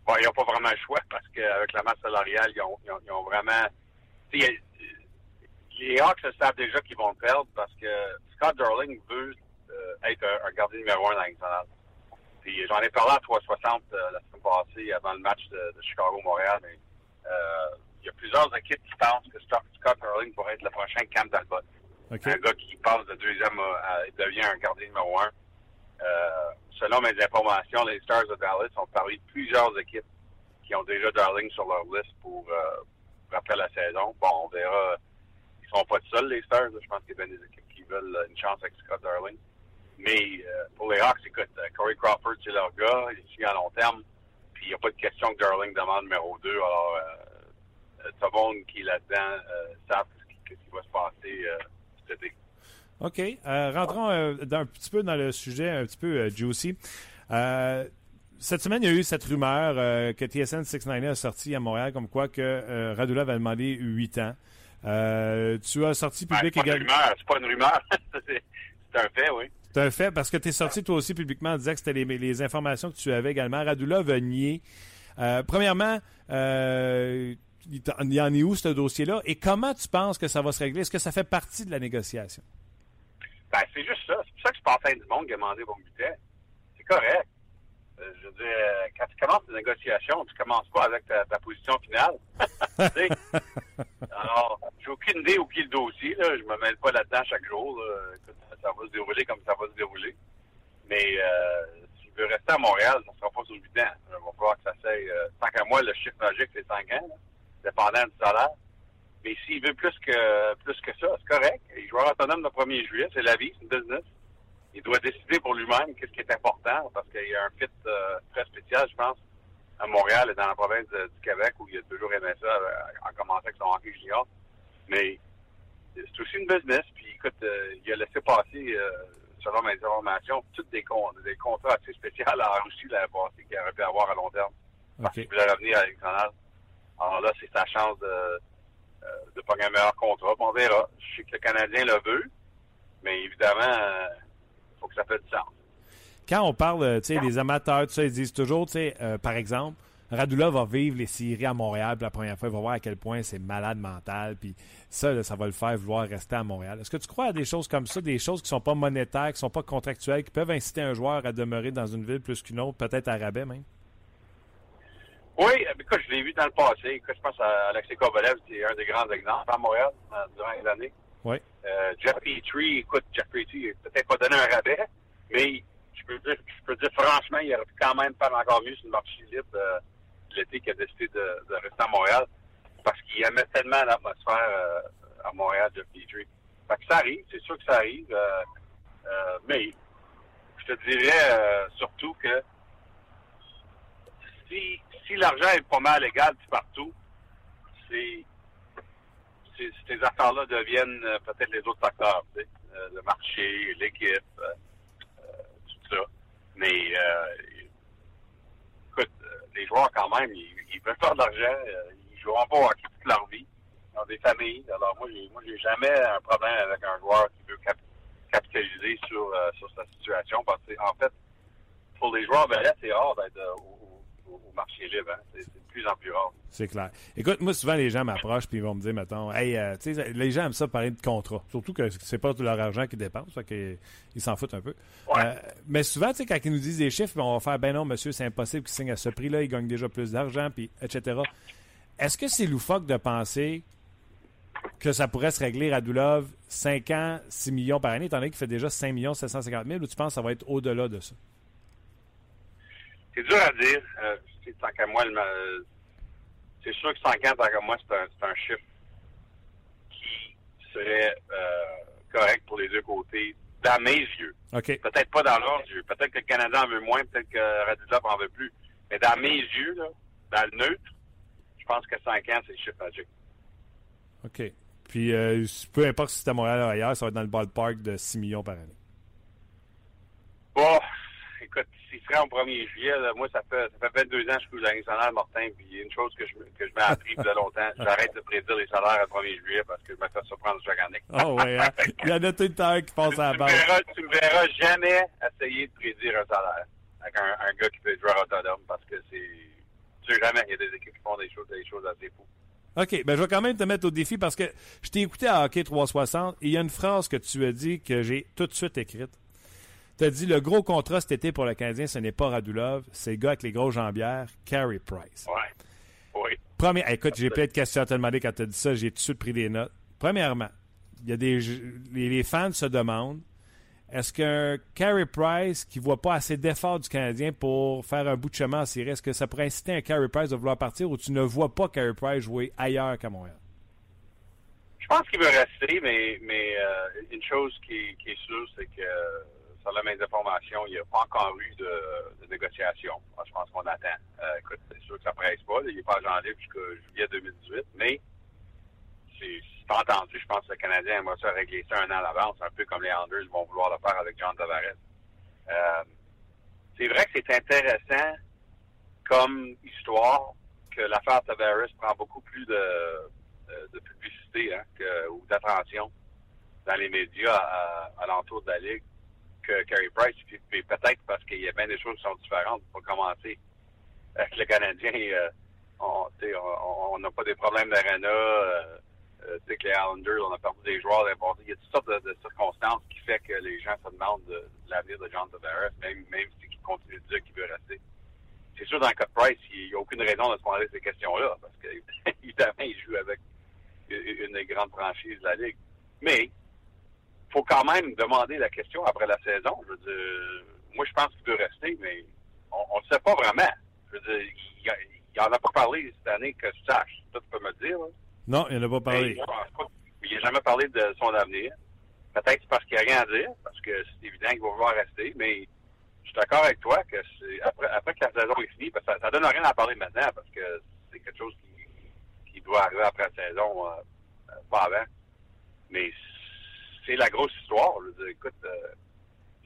E: Bon, ils n'ont pas vraiment le choix parce qu'avec la masse salariale, ils ont, vraiment. Les Hawks savent déjà qu'ils vont perdre parce que Scott Darling veut euh, être un, gardien numéro un dans nationale. Puis j'en ai parlé à 360 euh, la semaine passée avant le match de, de Chicago-Montréal, mais euh, il y a plusieurs équipes qui pensent que Scott, Scott Darling pourrait être le prochain Cam Talbot. Un gars qui passe de deuxième à, à- devient un gardien numéro un. Euh, selon mes informations, les Stars de Dallas ont parlé de plusieurs équipes qui ont déjà Darling sur leur liste pour, euh, après la saison. Bon, on verra. Ils sont pas seuls, les Stars. Je pense qu'il y a bien des équipes qui veulent euh, une chance avec Scott Darling. Mais euh, pour les Hawks, écoute, euh, Corey Crawford, c'est leur gars. Il suit à long terme. Puis il n'y a pas de question que Darling demande numéro 2. Alors, euh, euh, tout le monde qui est là-dedans euh, savent ce qui, va se passer euh, cet été.
A: OK. Euh, rentrons un petit peu dans le sujet, un petit peu juicy. cette semaine, il y a eu cette rumeur que TSN 690 a sorti à Montréal comme quoi que Radulov a demandé 8 ans. tu as sorti public
E: également. C'est pas une rumeur, (laughs) c'est un fait, oui.
A: C'est un fait parce que tu es sorti toi aussi publiquement en que c'était les, informations que tu avais également. Radulov a nié euh, premièrement, euh, il y en est où ce dossier-là? Et comment tu penses que ça va se régler? Est-ce que ça fait partie de la négociation?
E: Ben, c'est juste ça. C'est pour ça que je pense à du monde qui a demandé mon budget. C'est correct. Euh, je veux dire, quand tu commences une négociation, tu commences pas avec ta, position finale. (laughs) Alors, j'ai aucune idée où est le dossier. Là. Je me mêle pas là-dedans chaque jour. Ça va se dérouler comme ça va se dérouler. Mais euh, il veut rester à Montréal, ça ne sera pas sur 8 ans. Il va falloir que ça s'aille. Euh, tant qu'à moi, le chiffre magique, c'est 5 ans, dépendant du salaire. Mais s'il veut plus que plus que ça, c'est correct. Il joueur autonome le 1er juillet, c'est la vie, c'est une business. Il doit décider pour lui-même qu'est-ce qui est important, parce qu'il y a un fit euh, très spécial, je pense, à Montréal et dans la province du Québec, où il a toujours aimé ça, euh, en commençant avec son hockey junior. Mais c'est aussi une business, puis écoute, il a laissé passer selon mes informations, toutes des, des contrats assez spéciaux à Russie l'année passée qu'il aurait pu avoir à long terme. Parce qu'il voulait revenir à l'Alexandre. Alors là, c'est sa chance de, euh, de prendre un meilleur contrat. on verra. Je sais que le Canadien le veut, mais évidemment, il euh, faut que ça fasse du sens.
A: Quand on parle, euh, tu sais, des amateurs, ils disent toujours, tu sais, par exemple, Radula va vivre les séries à Montréal pour la première fois. Il va voir à quel point c'est malade mental. Puis ça, ça va le faire vouloir rester à Montréal. Est-ce que tu crois à des choses comme ça, des choses qui sont pas monétaires, qui sont pas contractuelles, qui peuvent inciter un joueur à demeurer dans une ville plus qu'une autre, peut-être à rabais même?
E: Oui, écoute, je l'ai vu dans le passé. je pense à Alexis Kovalev, c'est un des grands exemples à Montréal euh, durant les années.
A: Oui.
E: Euh, Jeff Petrie, écoute, Jeff Petrie, peut-être pas donné un rabais, mais je peux dire, je peux dire franchement, il aurait pu quand même faire encore mieux sur le marché libre. Euh, l'été qui a décidé de, rester à Montréal parce qu'il aimait tellement l'atmosphère euh, à Montréal de Petrie. Fait que ça arrive, c'est sûr que ça arrive. Euh, euh, mais je te dirais surtout que si, l'argent est pas mal égal partout, c'est ces affaires-là deviennent peut-être les autres facteurs, le marché, l'équipe, tout ça. Mais les joueurs, quand même, ils, veulent faire de l'argent. Euh, ils joueront pas au toute leur vie. Ils ont des familles. Alors, moi, j'ai, moi, j'ai jamais un problème avec un joueur qui veut capitaliser sur, euh, sur sa situation. Parce que, en fait, pour les joueurs, c'est rare d'être euh, au, marché libre. Hein. C'est, de plus en plus rare.
A: C'est clair. Écoute, moi, souvent, les gens m'approchent puis ils vont me dire, mettons, hey, tu sais, les gens aiment ça parler de contrat. Surtout que c'est pas tout leur argent qu'ils dépensent. Fait qu'ils s'en foutent un peu. mais souvent, tu sais, quand ils nous disent des chiffres, on va faire, ben non, monsieur, c'est impossible qu'ils signent à ce prix-là, ils gagnent déjà plus d'argent, puis etc. Est-ce que c'est loufoque de penser que ça pourrait se régler à Doulov 5 ans, 6 millions par année, étant donné qu'il fait déjà 5 millions 750 000, ou tu penses que ça va être au-delà de ça?
E: C'est dur à dire. Euh, tant qu'à moi, c'est sûr que 5 ans, tant qu'à moi, c'est un, un, chiffre qui serait euh, correct pour les deux côtés, dans mes yeux. Peut-être pas dans leurs yeux. Peut-être que le Canada en veut moins, peut-être que Radulov en veut plus. Mais dans mes yeux, là, dans le neutre, je pense que 5 ans, c'est le chiffre magique.
A: OK. Puis, euh, peu importe si c'est à Montréal ou ailleurs, ça va être dans le ballpark de 6 millions par année.
E: Bon, s'il serait au 1er juillet, moi, ça fait, ça fait 22 ans que je suis à nationale, Martin, puis il y a une chose que je, que je m'ai appris depuis longtemps, (laughs) j'arrête de prédire les salaires au 1er juillet parce que je me fais surprendre chaque année.
A: Oh oui, hein? il y en a tout le temps qui passe à la base.
E: Tu me verras jamais essayer de prédire un salaire avec un, un gars qui peut joueur autonome parce que c'est... Tu sais jamais, il y a des équipes qui font des choses, des choses assez fous.
A: OK, ben je vais quand même te mettre au défi parce que je t'ai écouté à Hockey 360 et il y a une phrase que tu as dit que j'ai tout de suite écrite. Tu as dit le gros contrat cet été pour le Canadien, ce n'est pas Radulov, c'est le gars avec les gros jambières, Carey Price.
E: Ouais. Oui.
A: Première, écoute, j'ai plein de questions à te demander quand tu as dit ça, j'ai tout de suite pris des notes. Premièrement, il y a des les, fans se demandent est-ce qu'un Carey Price qui ne voit pas assez d'efforts du Canadien pour faire un bout de chemin en série, est-ce que ça pourrait inciter un Carey Price à vouloir partir ou tu ne vois pas Carey Price jouer ailleurs qu'à Montréal?
E: Je pense qu'il veut rester, mais, mais euh, une chose qui, qui est sûre, c'est que selon mes informations, il n'y a pas encore eu de, négociation. Ah, je pense qu'on attend. Euh, écoute, c'est sûr que ça presse pas. Il n'est pas libre jusqu'à juillet 2018, mais c'est entendu. Je pense que le Canadien aimerait ça régler ça un an à l'avance, un peu comme les Anders vont vouloir le faire avec John Tavares. Euh, c'est vrai que c'est intéressant comme histoire que l'affaire Tavares prend beaucoup plus de, publicité hein, ou d'attention dans les médias à, à l'entour de la Ligue que Carey Price. Puis, peut-être parce qu'il y a bien des choses qui sont différentes pour commencer. Avec le Canadien, euh, on n'a pas des problèmes d'arena. Euh, euh, que les Islanders, on a perdu des joueurs d'importance. Il y a toutes sortes de, circonstances qui fait que les gens se demandent de, l'avenir de John Tavares, même, même s'il continue de dire qu'il veut rester. C'est sûr, dans le cas de Price, il n'y a aucune raison de se poser ces questions-là, parce que (laughs) évidemment, il joue avec une des grandes franchises de la Ligue. Mais faut quand même demander la question après la saison. Je veux dire, moi, je pense qu'il veut rester, mais on ne sait pas vraiment. Je veux dire, il, a- il en a pas parlé cette année que je sache. Toi, tu peux me dire. Là.
A: Non, il n'a pas parlé.
E: Mais Il n'a jamais parlé de son avenir. Peut-être c'est parce qu'il n'y a rien à dire, parce que c'est évident qu'il va vouloir rester, mais je suis d'accord avec toi que c'est après, après que la saison est finie, parce que ça, ça donne rien à parler maintenant, parce que c'est quelque chose qui, qui doit arriver après la saison, euh, pas avant. Mais c'est la grosse histoire. Écoute, euh,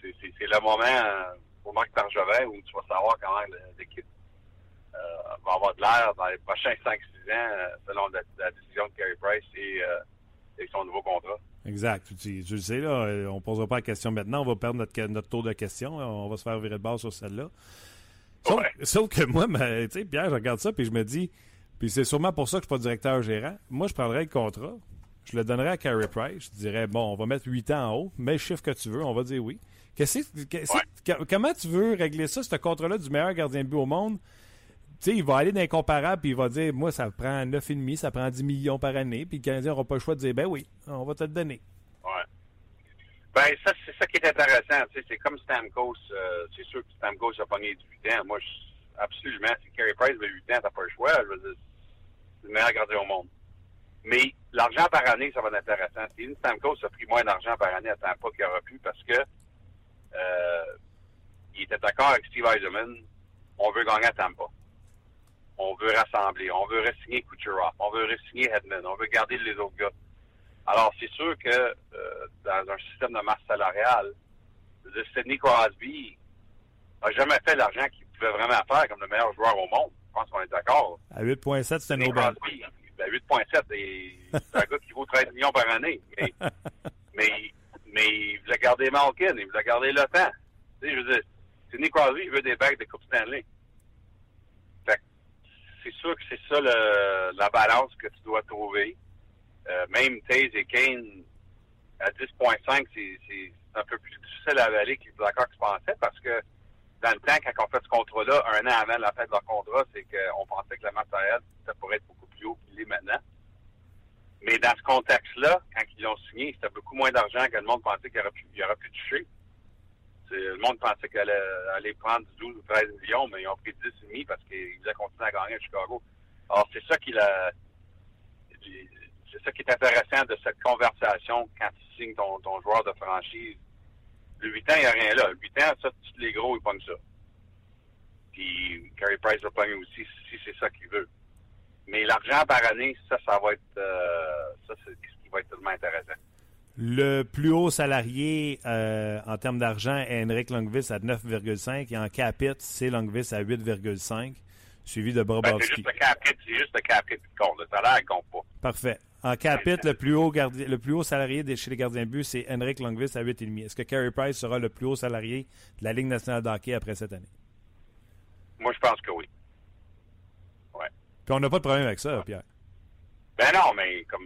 E: c'est- le moment euh, pour Marc Bergevin où tu vas savoir comment l'équipe euh, va avoir de l'air dans les prochains 5-6 ans, selon la, la décision de Carey Price et, et son nouveau contrat.
A: Exact. Tu, tu le sais, là, on ne posera pas la question maintenant. On va perdre notre, notre tour de questions. On va se faire virer de base sur celle-là. Sauf,
E: Ouais.
A: sauf que moi, ben, tu sais, Pierre, je regarde ça puis je me dis, puis c'est sûrement pour ça que je suis pas directeur gérant. Moi, je prendrais le contrat, je le donnerais à Carey Price? Je dirais, bon, on va mettre 8 ans en haut, mets le chiffre que tu veux, on va dire oui. Qu'est-ce que- qu'est-ce que- comment tu veux régler ça, ce contrat-là du meilleur gardien de but au monde? Tu sais, il va aller dans l'incomparable puis il va dire, moi, ça prend 9,5, ça prend 10 millions par année, puis le Canadien n'aura pas le choix de dire, ben oui, on va te le donner.
E: Ouais. Ben, ça, c'est ça qui est intéressant. Tu sais, c'est comme Stamkos. euh, c'est sûr que Stamkos a pogné 18 ans. Moi, je- absolument. Si Carey Price veut 8 ans, t'as pas le choix. Je veux dire, c'est le meilleur gardien au monde. Mais l'argent par année, ça va être intéressant. Si Stamkos a pris moins d'argent par année à Tampa qu'il aurait pu parce que euh, il était d'accord avec Steve Eisenman. On veut gagner à Tampa. On veut rassembler. On veut re-signer Kucherov. On veut re-signer Hedman. On veut garder les autres gars. Alors, c'est sûr que euh, dans un système de masse salariale, Sidney Crosby n'a jamais fait l'argent qu'il pouvait vraiment faire comme le meilleur joueur au monde. Je pense qu'on est d'accord.
A: À 8,7, c'était
E: Sidney
A: Nobel.
E: Ben, 8.7, et c'est un (laughs) gars qui vaut 13 millions par année. Mais, mais, mais il voulait garder Malkin, il voulait garder le temps. Tu sais, je veux dire, Sidney Crosby, il veut des bagues de Coupe Stanley. C'est sûr que c'est ça le- la balance que tu dois trouver. Euh, même Taze et Kane à 10.5, c'est un peu plus difficile à avaler que les Blackhawks pensaient parce que dans le temps, quand on fait ce contrat-là, un an avant la fin de leur contrat, c'est qu'on pensait que la salariale, ça pourrait être beaucoup est maintenant. Mais dans ce contexte-là, quand ils l'ont signé, c'était beaucoup moins d'argent que le monde pensait qu'il aurait aurait pu toucher. Le monde pensait qu'elle allait, prendre 12 ou 13 millions, mais ils ont pris 10,5 parce qu'ils voulaient continuer à gagner à Chicago. Alors, c'est ça qui c'est ça qui est intéressant de cette conversation quand tu signes ton, ton joueur de franchise. Le 8 ans, il n'y a rien là. Le 8 ans, ça, tous les gros, ils pognent ça. Puis Carey Price va pogner aussi si c'est ça qu'il veut. Mais l'argent par année, ça, ça va être euh, ça, c'est ce qui va être tellement intéressant.
A: Le plus haut salarié euh, en termes d'argent est Henrik Longvis à 9,5 et en capite, c'est Longvis à 8,5, suivi de
E: Ben, c'est juste le cap hit, c'est juste le cap hit qui compte. Le salaire, compte pas.
A: Parfait. En capite, le plus haut gardien, le plus haut salarié chez les gardiens de but, c'est Henrik Longvis à 8,5. Est-ce que Carey Price sera le plus haut salarié de la Ligue nationale de hockey après cette année?
E: Moi, je pense que oui.
A: Puis on n'a pas de problème avec ça, Pierre.
E: Ben non, mais comme,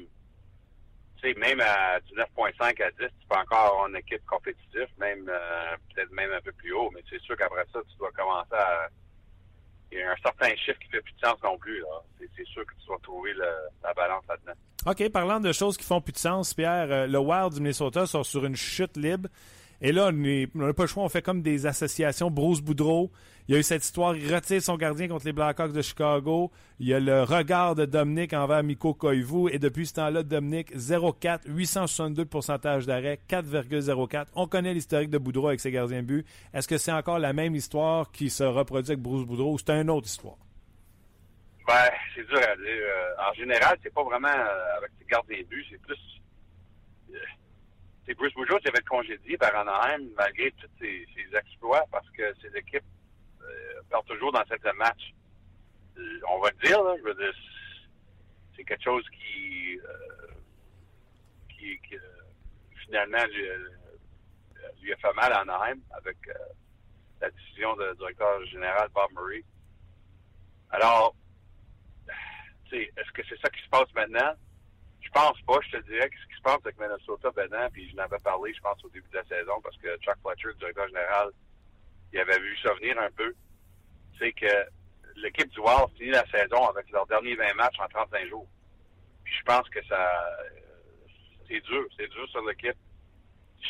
E: tu sais, même à du 9.5 à 10, tu peux encore avoir une équipe compétitive, même, euh, peut-être même un peu plus haut, mais c'est sûr qu'après ça, tu dois commencer à, il y a un certain chiffre qui fait plus de sens non plus, là. C'est, sûr que tu dois trouver le- la balance là-dedans.
A: OK, parlant de choses qui font plus de sens, Pierre, euh, le Wild du Minnesota sort sur une chute libre. Et là, on n'a pas le choix, on fait comme des associations. Bruce Boudreau, il y a eu cette histoire, il retire son gardien contre les Blackhawks de Chicago. Il y a le regard de Dominic envers Miko Koivu. Et depuis ce temps-là, Dominic, 0,4, 862 de pourcentage d'arrêt, 4,04. On connaît l'historique de Boudreau avec ses gardiens de but. Est-ce que c'est encore la même histoire qui se reproduit avec Bruce Boudreau ou c'est une autre histoire?
E: Ben, c'est dur à dire. Euh, en général, c'est pas vraiment euh, avec ses gardiens de but, c'est plus c'est Bruce Boudreau qui avait congédié par Anaheim malgré tous ses, exploits parce que ses équipes euh, perdent toujours dans certains matchs. Euh, on va le dire, là, je veux dire, c'est quelque chose qui, euh, qui, qui finalement lui, lui, a fait mal à Anaheim avec la décision du directeur général Bob Murray. Alors, est-ce que c'est ça qui se passe maintenant? Je pense pas. Je te dirais que ce qui se passe avec Minnesota maintenant, puis je n'avais parlé, je pense, au début de la saison, parce que Chuck Fletcher, le directeur général, il avait vu ça venir un peu. C'est que l'équipe du Wild finit la saison avec leurs derniers 20 matchs en 35 jours. Puis je pense que ça c'est dur. C'est dur sur l'équipe.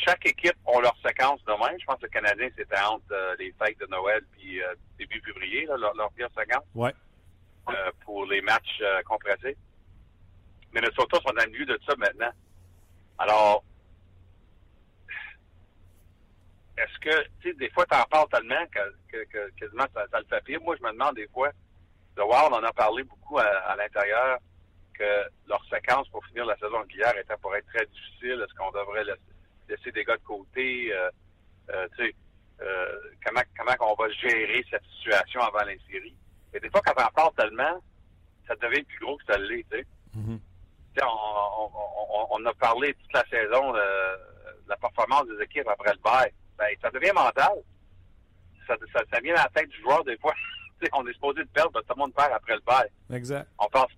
E: Chaque équipe a leur séquence de même. Je pense que le Canadien, c'était entre euh, les fêtes de Noël puis euh, début février, leur, leur pire séquence.
A: Ouais.
E: Euh, pour les matchs compressés. Minnesota sont dans le milieu de ça maintenant. Alors, est-ce que, tu sais, des fois, tu en parles tellement que, quasiment ça, le fait pire. Moi, je me demande des fois, The Wild en a parlé beaucoup à, l'intérieur, que leur séquence pour finir la saison régulière était pour être très difficile. Est-ce qu'on devrait laisser, des gars de côté? Euh, euh, tu sais, euh, comment, comment on va gérer cette situation avant la série? Et des fois, quand on en parle tellement, ça devient plus gros que ça l'est, tu sais. Mm-hmm on, a parlé toute la saison de, la performance des équipes après le bail. Ben, ça devient mental. Ça, ça, vient à la tête du joueur des fois. (laughs) on est supposé de perdre, tout le monde perd après le bail.
A: Exact.
E: On pense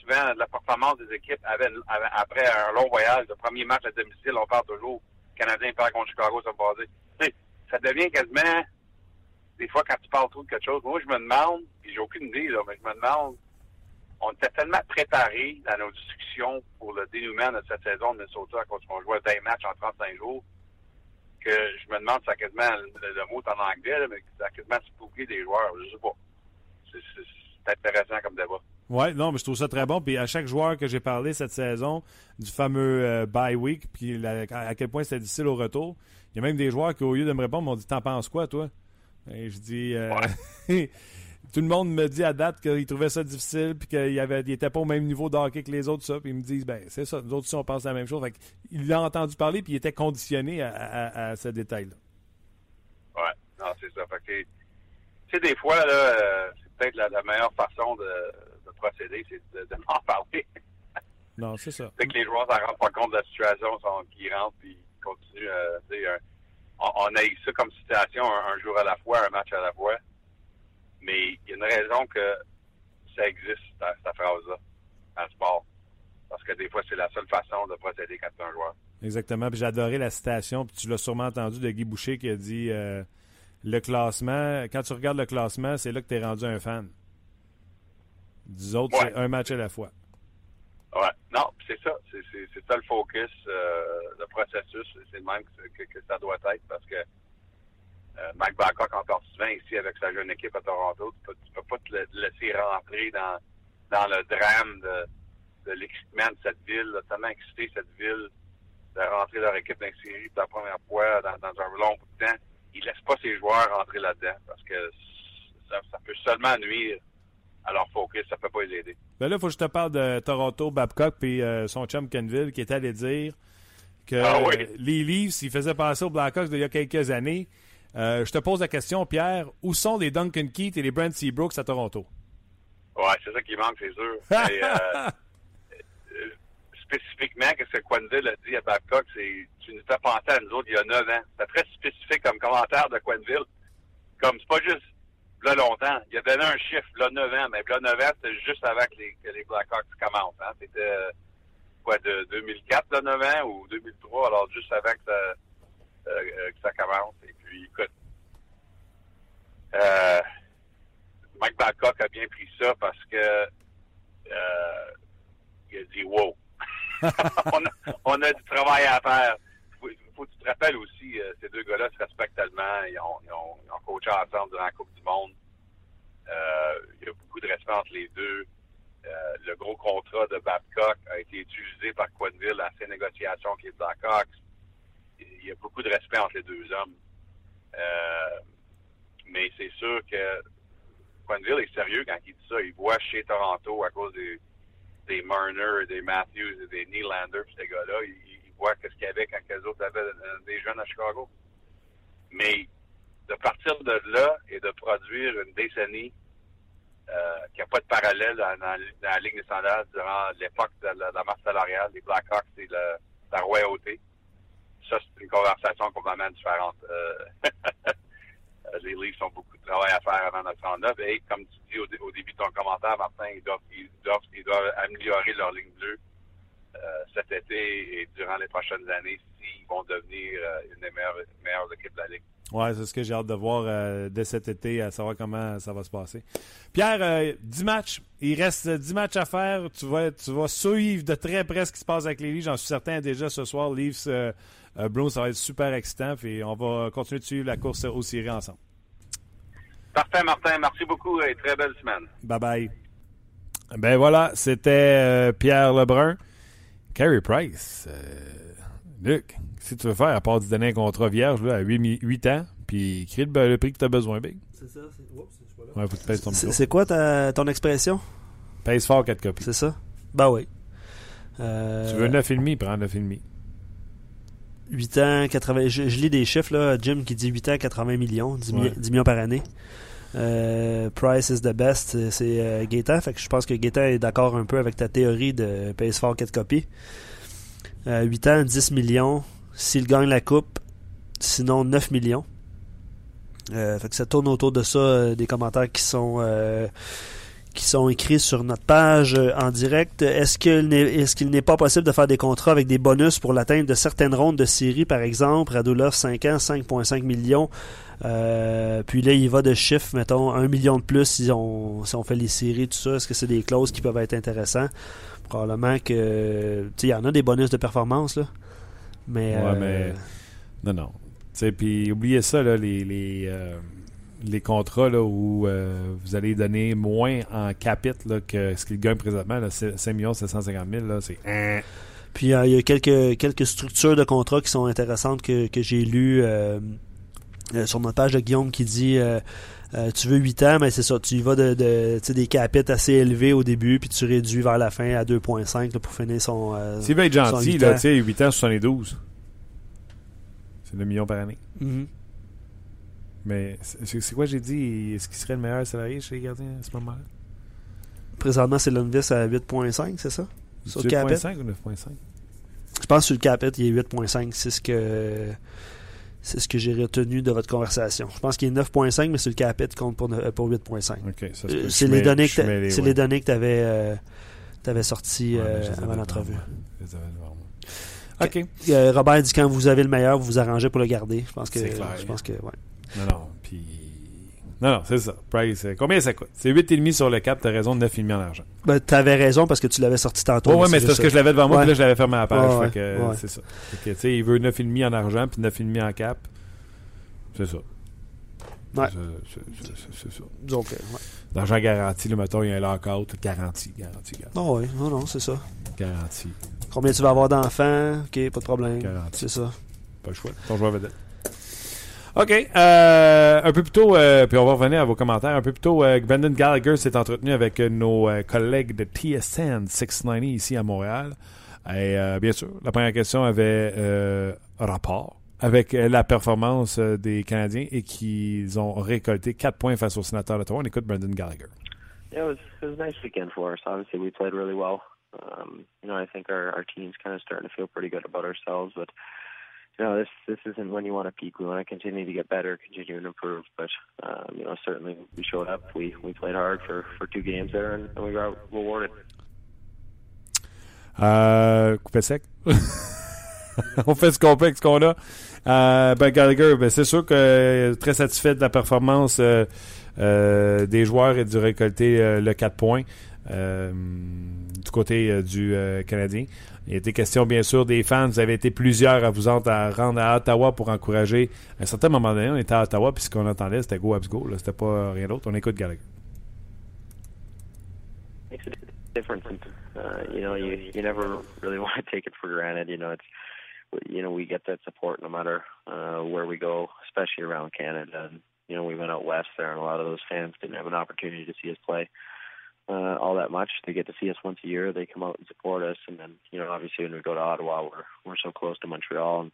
E: souvent, de la performance des équipes après un long voyage. Le premier match à domicile, on parle toujours. Le Canadien perd contre Chicago, ça basé. Ça devient quasiment, des fois, quand tu parles trop de quelque chose, moi, je me demande, puis j'ai aucune idée, là, mais je me demande, on était tellement préparés dans nos discussions pour le dénouement de cette saison de Minnesota quand on jouait 20 matchs en 35 jours que je me demande si ça quasiment, le, mot en anglais, mais ça quasiment spooké des joueurs. Je sais pas. C'est intéressant comme débat.
A: Oui, non, mais je trouve ça très bon. Puis à chaque joueur que j'ai parlé cette saison, du fameux euh, bye week, puis à quel point c'était difficile au retour, il y a même des joueurs qui, au lieu de me répondre, m'ont dit T'en penses quoi, toi Et je dis euh, (laughs) (laughs) tout le monde me dit à date qu'il trouvait ça difficile puis qu'il n'était pas au même niveau de hockey que les autres, ça. Puis ils me disent, ben, c'est ça, nous autres aussi, on pense la même chose. Fait il l'a entendu parler puis il était conditionné à, ce détail-là.
E: Ouais, non, c'est ça. Fait que, tu sais, des fois, là, euh, c'est peut-être la, meilleure façon de, procéder, c'est de, de m'en (laughs) parler.
A: non, c'est ça.
E: C'est que les joueurs ne s'en rendent pas compte de la situation, qui rentrent puis continuent. Euh, on, on, a eu ça comme situation un jour à la fois, un match à la fois. Mais il y a une raison que ça existe, cette phrase-là, en sport. Parce que des fois, c'est la seule façon de procéder quand tu es un joueur.
A: Exactement. Puis j'ai adoré la citation, puis tu l'as sûrement entendu de Guy Boucher qui a dit euh, le classement, quand tu regardes le classement, c'est là que tu es rendu un fan. Des autres, c'est un match à la fois.
E: Ouais. Non, c'est ça. C'est ça le focus, euh, le processus. C'est le même que, que, ça doit être parce que euh, Mike Babcock en parle souvent ici avec sa jeune équipe à Toronto. Tu peux, peux pas te laisser rentrer dans, dans le drame de, de l'excitement de cette ville, là, tellement excité cette ville de rentrer leur équipe dans série pour la première fois dans, dans, un long bout de temps. Ils laissent pas ses joueurs rentrer là-dedans parce que ça, peut seulement nuire à leur focus, ça peut pas les aider.
A: Ben là, il faut que je te parle de Toronto, Babcock puis euh, son chum Kenville qui est allé dire que
E: ah
A: les Leafs, ils faisaient passer aux Blackhawks il y a quelques années, euh, je te pose la question, Pierre. Où sont les Duncan Keith et les Brent Seabrooks à Toronto?
E: Ouais, c'est ça qui manque, c'est sûr. (laughs) Euh, euh, spécifiquement, ce que Quenville a dit à Babcock, c'est tu nous as pensé à nous autres il y a 9 ans. C'est très spécifique comme commentaire de Quenville. Comme c'est pas juste là longtemps. Il a donné un chiffre, là 9 ans, mais là 9 ans, c'était juste avant que les, que les Blackhawks commencent. Hein. C'était quoi, de 2004, là 9 ans, ou 2003, alors juste avant que ça, que ça commence. Et puis, écoute, euh, Mike Babcock a bien pris ça parce que euh, il a dit wow. (laughs) (laughs) on, a, du travail à faire. Faut, faut que tu te rappelles aussi, euh, c'est deux gars-là se respectent tellement. Ils ont, ils ont, ils ont coaché ensemble durant la Coupe du Monde. Euh, il y a beaucoup de respect entre les deux. Euh, le gros contrat de Babcock a été utilisé par Quenville à ses négociations avec les Blackhawks. Il y a beaucoup de respect entre les deux hommes. Euh, mais c'est sûr que Quenville est sérieux quand il dit ça. Il voit chez Toronto à cause des, des Marner, des Matthews et des Nylander, ces gars-là. Il, voit ce qu'il y avait quand les autres avaient euh, des jeunes à Chicago. Mais de partir de là et de produire une décennie euh, qui n'a pas de parallèle dans, la Ligue nationale durant l'époque de la, de la masse salariale des Blackhawks et le, la royauté. Ça, c'est une conversation complètement différente. Euh, (laughs) les Leafs ont beaucoup de travail à faire avant notre 39 et comme tu dis au, début de ton commentaire, Martin, ils doivent, ils doivent, ils doivent améliorer leur ligne bleue euh, cet été et durant les prochaines années s'ils vont devenir euh, une des meilleures, équipes de la Ligue.
A: Oui, c'est ce que j'ai hâte de voir euh, dès cet été, à savoir comment ça va se passer. Pierre, euh, 10 matchs. Il reste 10 matchs à faire. Tu vas, tu suivre de très près ce qui se passe avec les Leafs. J'en suis certain déjà ce soir, Leafs euh, Bruins, ça va être super excitant. Et on va continuer de suivre la course aux séries ensemble.
E: Parfait, Martin. Merci beaucoup et très belle semaine.
A: Bye bye. Ben voilà, c'était Pierre Lebrun. Carey Price. Luc, si tu veux faire, à part de donner un contrat vierge là, à 8, 8 ans, puis créer le, le, prix que tu as besoin, Big.
B: C'est ça.
A: Ouais, ton
B: C'est quoi ta, ton expression?
A: Pèse fort 4 copies.
B: C'est ça? Ben oui. Euh,
A: Tu veux 9,5, prends 9,5.
B: 8 ans, 80. Je, je, lis des chiffres, là. Jim qui dit 8 ans, 80 millions, 10,
A: Ouais.
B: 10 millions par année. Euh, price is the best, c'est euh, Gaétan. Fait que je pense que Gaétan est d'accord un peu avec ta théorie de pèse fort 4 copies. Euh, 8 ans, 10 millions. S'il gagne la coupe, sinon 9 millions. Euh, fait que ça tourne autour de ça, euh, des commentaires qui sont euh, qui sont écrits sur notre page euh, en direct. Est-ce qu'il n'est est-ce qu'il n'est pas possible de faire des contrats avec des bonus pour l'atteinte de certaines rondes de série, par exemple, Radulov 5 ans, 5.5 millions. Euh, puis là, il va de chiffres, mettons, 1 million de plus si on, si on fait les séries, tout ça. Est-ce que c'est des clauses qui peuvent être intéressantes? Probablement que. Tu sais, il y en a des bonus de performance, là. Mais.
A: Ouais,
B: euh,
A: mais- Non, non. Tu sais, puis oubliez ça, là, les, les, euh, les contrats là, où euh, vous allez donner moins en capite là, que ce qu'il gagne présentement, là, c'est 5 750 000, là, c'est...
B: Puis euh, il y a quelques, quelques structures de contrats qui sont intéressantes que, que j'ai lues euh, sur notre page de Guillaume qui dit euh, tu veux 8 ans, mais c'est ça, tu y vas de, des capites assez élevés au début, puis tu réduis vers la fin à 2.5 là, pour finir son. euh,
A: être
B: son
A: gentil,
B: huit
A: là,
B: ans.
A: tu sais, 8 ans, 72. C'est le million par année.
B: Mhm.
A: Mais c'est quoi j'ai dit? Est-ce qu'il serait le meilleur salarié chez les gardiens à ce moment-là?
B: Présentement, c'est Lundqvist à 8.5, c'est ça? Sur capite?
A: 8.5 ou 9.5?
B: Je pense que sur le capite, il est 8.5. C'est ce que c'est ce que j'ai retenu de votre conversation. Je pense qu'il est 9.5, mais sur le capite compte pour, pour 8.5.
A: OK, ça se
B: Euh. C'est les données que
A: les- ouais.
B: les données que tu avais, euh, sorties
A: Ouais,
B: euh,
A: avais
B: avant
A: devant
B: l'entrevue.
A: OK.
B: Euh, Robert dit quand vous avez le meilleur, vous vous arrangez pour le garder. Je pense que
A: C'est clair.
B: je pense que ouais.
A: Non, non, puis... Non, non, c'est ça. Price, euh, combien ça coûte? C'est 8,5 sur le cap, t'as raison, 9,5 en argent.
B: Ben, t'avais raison parce que tu l'avais sorti tantôt.
A: Ouais, mais
B: c'est
A: parce
B: juste
A: que je l'avais devant moi,
B: Ouais.
A: puis là, je l'avais fermé à la page.
B: Ouais,
A: fait que,
B: ouais.
A: c'est ça. Tu sais, il veut 9,5 en argent, puis 9,5 en cap. C'est ça.
B: Ouais.
A: C'est- ça.
B: ça. Donc, euh, ouais.
A: L'argent garanti, le mettons, il y a un lockout, garanti, garanti, garanti.
B: Non, ouais, non, non, c'est ça.
A: Garanti,
B: Combien tu vas avoir d'enfants? Ok, pas de problème.
A: garanti.
B: C'est ça.
A: Pas le choix. Ton joueur vedette. OK. euh, un peu plus tôt, euh, puis on va revenir à vos commentaires. Un peu plus tôt, euh, Brandon Gallagher s'est entretenu avec nos euh, collègues de TSN 690 ici à Montréal. Et bien sûr, la première question avait rapport avec la performance des Canadiens et qu'ils ont récolté 4 points face aux sénateurs d'Ottawa. On écoute Brandon Gallagher.
F: Yeah, it was it was a nice weekend for us. Obviously, we played really well. Um, you know, I think our our team's kind of starting to feel pretty good about ourselves. But you know, this this isn't when you want to peak. We want to continue to get better, continue to improve. But um, you know, certainly we showed up. We we played hard for for two games there, and, and we got rewarded.
A: Euh, coupé sec. (laughs) on fait ce qu'on peut avec ce qu'on a. Euh, ben Gallagher, ben c'est sûr que euh, très satisfait de la performance euh, euh, des joueurs et du récolter euh, le 4 points. Du côté du Canadien. Il était question, bien sûr, des fans. Vous avez été plusieurs à vous à rendre à Ottawa pour encourager. À un certain moment donné, on était à Ottawa, puis ce qu'on entendait, c'était Go Abs Go. C'était pas rien d'autre. On écoute Gallagher.
F: Makes a difference. Uh, you know, you, you never really (laughs) want to take granted. You know, it's you know we get that support no matter uh, where we go, especially around Canada. And you know, we went out west there, and a lot of those fans didn't have an opportunity to see us play uh, all that much. They get to see us once a year. They come out and support us, and then you know, obviously, when we go to Ottawa, we're we're so close to Montreal, and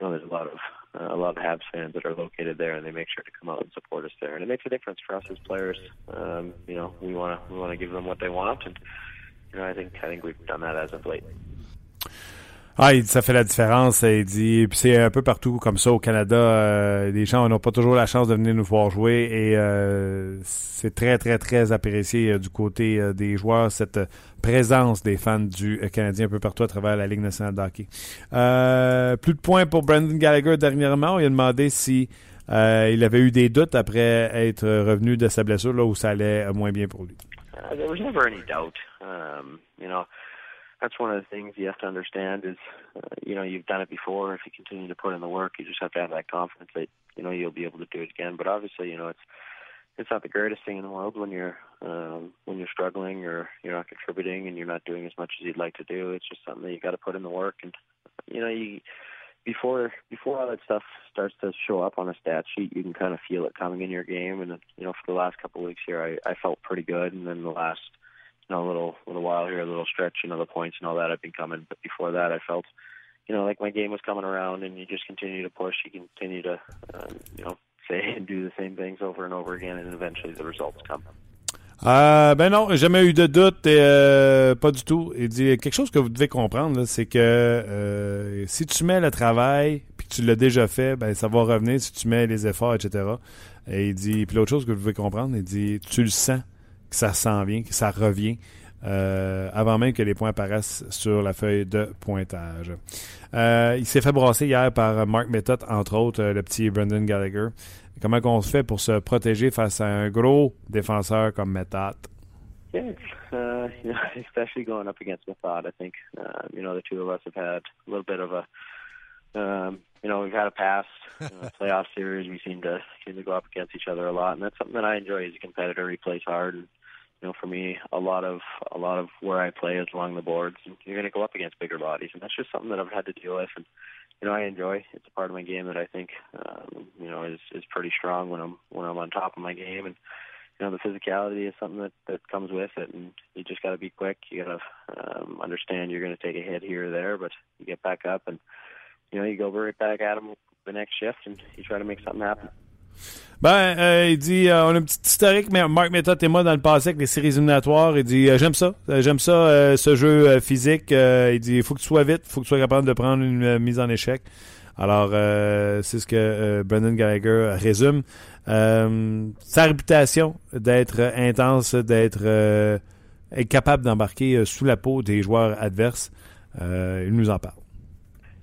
F: you know, there's a lot of uh, a lot of Habs fans that are located there, and they make sure to come out and support us there, and it makes a difference for us as players. Um, you know, we want to we want to give them what they want, and you know, I think I think we've done that as of late.
A: Ah, il dit ça fait la différence. Il dit, puis c'est un peu partout comme ça au Canada. Euh, les gens n'ont pas toujours la chance de venir nous voir jouer et euh, c'est très très très apprécié euh, du côté des joueurs cette présence des fans du Canadien un peu partout à travers la Ligue nationale de hockey. plus de points pour Brandon Gallagher dernièrement. Il a demandé si il avait eu des doutes après être revenu de sa blessure là où ça allait moins bien pour lui.
F: Uh, there was never any doubt. Um, you know. That's one of the things you have to understand is, uh, you know, you've done it before. If you continue to put in the work, you just have to have that confidence that you know you'll be able to do it again. But obviously, you know, it's it's not the greatest thing in the world when you're um, when you're struggling or you're not contributing and you're not doing as much as you'd like to do. It's just something that you got to put in the work, and you know, you before before all that stuff starts to show up on a stat sheet, you can kind of feel it coming in your game. And you know, for the last couple of weeks here, I, I felt pretty good, and then the last you know, a little little while here, a little stretch, you know, the points and all that have been coming. But before that, I felt, you know, like my game was coming around, and you just continue to push, you continue to, um, you know, say (laughs) and do the same things over and over again, and eventually the results come.
A: Euh, ben non, jamais eu de doute, et, euh, pas du tout. Il dit quelque chose que vous devez comprendre, c'est que euh, si tu mets le travail, puis que tu l'as déjà fait, ben ça va revenir si tu mets les efforts, etc. Et il dit, puis l'autre chose que vous devez comprendre, il dit, tu le sens que ça s'en vient, que ça revient. Euh, avant même que les points apparaissent sur la feuille de pointage. Euh, il s'est fait brasser hier par Mark Method, entre autres, euh, le petit Brendan Gallagher. Comment on se fait pour se protéger face à un gros défenseur comme Method?
F: Yeah, uh, (laughs) you know, especially going up against Method, I think uh, you know the two of us have had a little bit of a um, you know we've had a past you know, (laughs) playoff series. We seem to seem to go up against each other a lot, and that's something that I enjoy as a competitor. He plays hard, and you know, for me, a lot of a lot of where I play is along the boards. And you're going to go up against bigger bodies, and that's just something that I've had to deal with. And you know, I enjoy. It's a part of my game that I think, um, you know, is is pretty strong when I'm when I'm on top of my game. And you know, the physicality is something that that comes with it, and you just got to be quick. You got to um, understand you're going to take a hit here or there, but you get back up and you know you go right back at them the next shift, and you try to make something happen.
A: Ben, euh, il dit, euh, on a un petit historique, mais Marc Method et moi, dans le passé, avec les séries éliminatoires, il dit, euh, j'aime ça, j'aime ça, ce jeu physique. il dit, il faut que tu sois vite, il faut que tu sois capable de prendre une mise en échec. Alors, c'est ce que Brendan Gallagher résume. sa réputation d'être intense, d'être capable d'embarquer sous la peau des joueurs adverses, il nous en parle.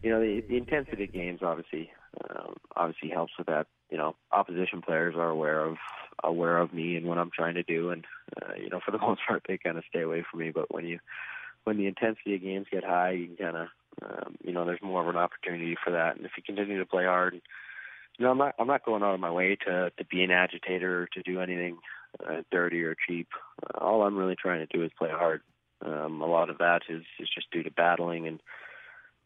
F: You know, the, the intensity games obviously, um, obviously helps with that. You know, opposition players are aware of aware of me and what I'm trying to do, and uh, you know, for the (laughs) most part, they kind of stay away from me. But when you when the intensity of games get high, you kind of um, you know, there's more of an opportunity for that. And if you continue to play hard, you know, I'm not I'm not going out of my way to to be an agitator or to do anything uh, dirty or cheap. Uh, all I'm really trying to do is play hard. Um, a lot of that is is just due to battling and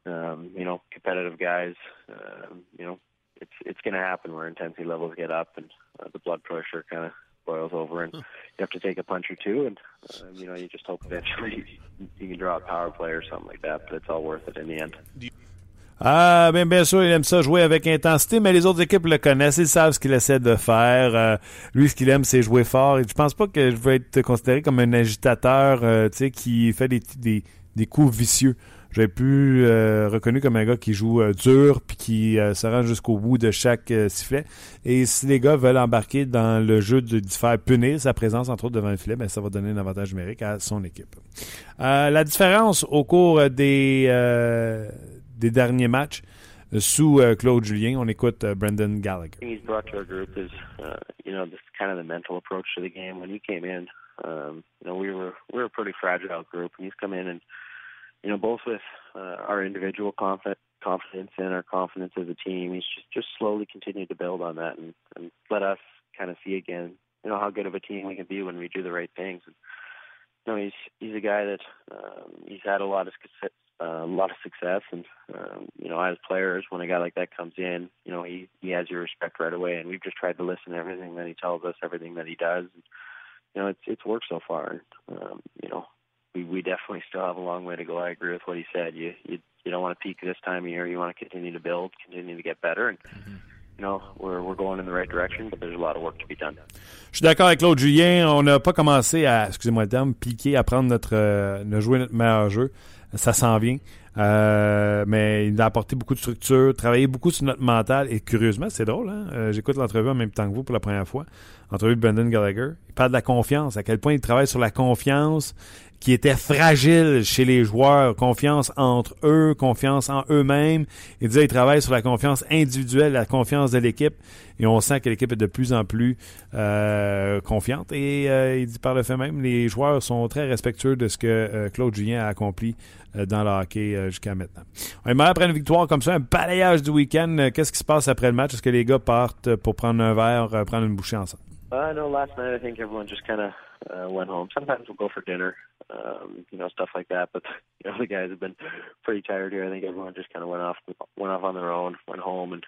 F: um, you know, competitive guys, uh, you know, it's it's going to happen where intensity levels get up and uh, the blood pressure kind of boils over, and you have to take a punch or two, and uh, you know you just hope eventually (laughs) you can draw a power play or something like that, but it's all worth it in the end.
A: Ah, bien, bien sûr, il aime ça jouer avec intensité, mais les autres équipes le connaissent, ils savent ce qu'il essaie de faire. Euh, lui, ce qu'il aime, c'est jouer fort. Et je pense pas que je vais être considéré comme un agitateur, euh, tu sais, qui fait des, des, des coups vicieux. J'ai pu euh, reconnu comme un gars qui joue euh, dur puis qui euh, se rend jusqu'au bout de chaque euh, sifflet. Et si les gars veulent embarquer dans le jeu de, faire punir sa présence entre autres devant le filet, ben, ça va donner un avantage numérique à son équipe. la différence au cours des des derniers matchs sous Claude Julien, on écoute Brendan Gallagher.
F: You know both with uh, our individual confidence confidence and our confidence as a team. He's just just slowly continued to build on that and, and let us kind of see again, you know, how good of a team we can be when we do the right things. And, you know, he's he's a guy that um, he's had a lot of success, uh, a lot of success, and um, you know, as players, when a guy like that comes in, you know, he he has your respect right away. And we've just tried to listen to everything that he tells us, everything that he does. And, you know, it's it's worked so far. Um, you know, we we definitely still have a long way to go. I agree with what he said. You you you don't want to peak this time of year. You want to continue to build, continue to get better, and you know we're we're going in the right direction. But there's a lot of work to be done.
A: Je suis d'accord avec Claude Julien. On n'a pas commencé à, excusez-moi le terme, piquer, à prendre notre, euh, de jouer notre meilleur jeu. Ça s'en vient. Euh, mais il a apporté beaucoup de structure, travaillé beaucoup sur notre mental. Et curieusement, c'est drôle, hein? Euh, j'écoute l'entrevue en même temps que vous pour la première fois. Entrevue de Brendan Gallagher. Il parle de la confiance, à quel point il travaille sur la confiance qui était fragile chez les joueurs, confiance entre eux, confiance en eux-mêmes. Il disait qu'il travaille sur la confiance individuelle, la confiance de l'équipe, et on sent que l'équipe est de plus en plus euh, confiante. Et euh, il dit par le fait même, les joueurs sont très respectueux de ce que euh, Claude Julien a accompli euh, dans le hockey euh, jusqu'à maintenant. On après une victoire comme ça, un balayage du week-end. Qu'est-ce qui se passe après le match? Est-ce que les gars partent pour prendre un verre, euh, prendre une bouchée ensemble?
F: Uh, went home. Sometimes we'll go for dinner, um, you know, stuff like that. But you (laughs) know, the guys have been pretty tired here. I think everyone just kind of went off went off on their own, went home, and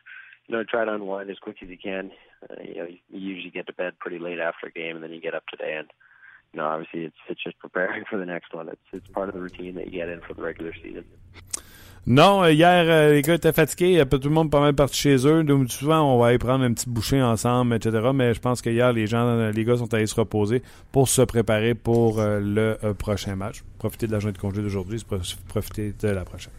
F: you know, try to unwind as quick as you can. Uh, you know, you usually get to bed pretty late after a game, and then you get up today, and you know, obviously it's it's just preparing (laughs) for the next one. It's it's part of the routine that you get in for the regular season.
A: Non, euh, hier, euh, les gars étaient fatigués. Tout le monde pas mal parti chez eux. Donc, souvent, on va aller prendre un petit bouchée ensemble, etc. Mais je pense que hier, les gens, euh, les gars sont allés se reposer pour se préparer pour le prochain match. Profiter de la journée de congé d'aujourd'hui, profiter de la prochaine.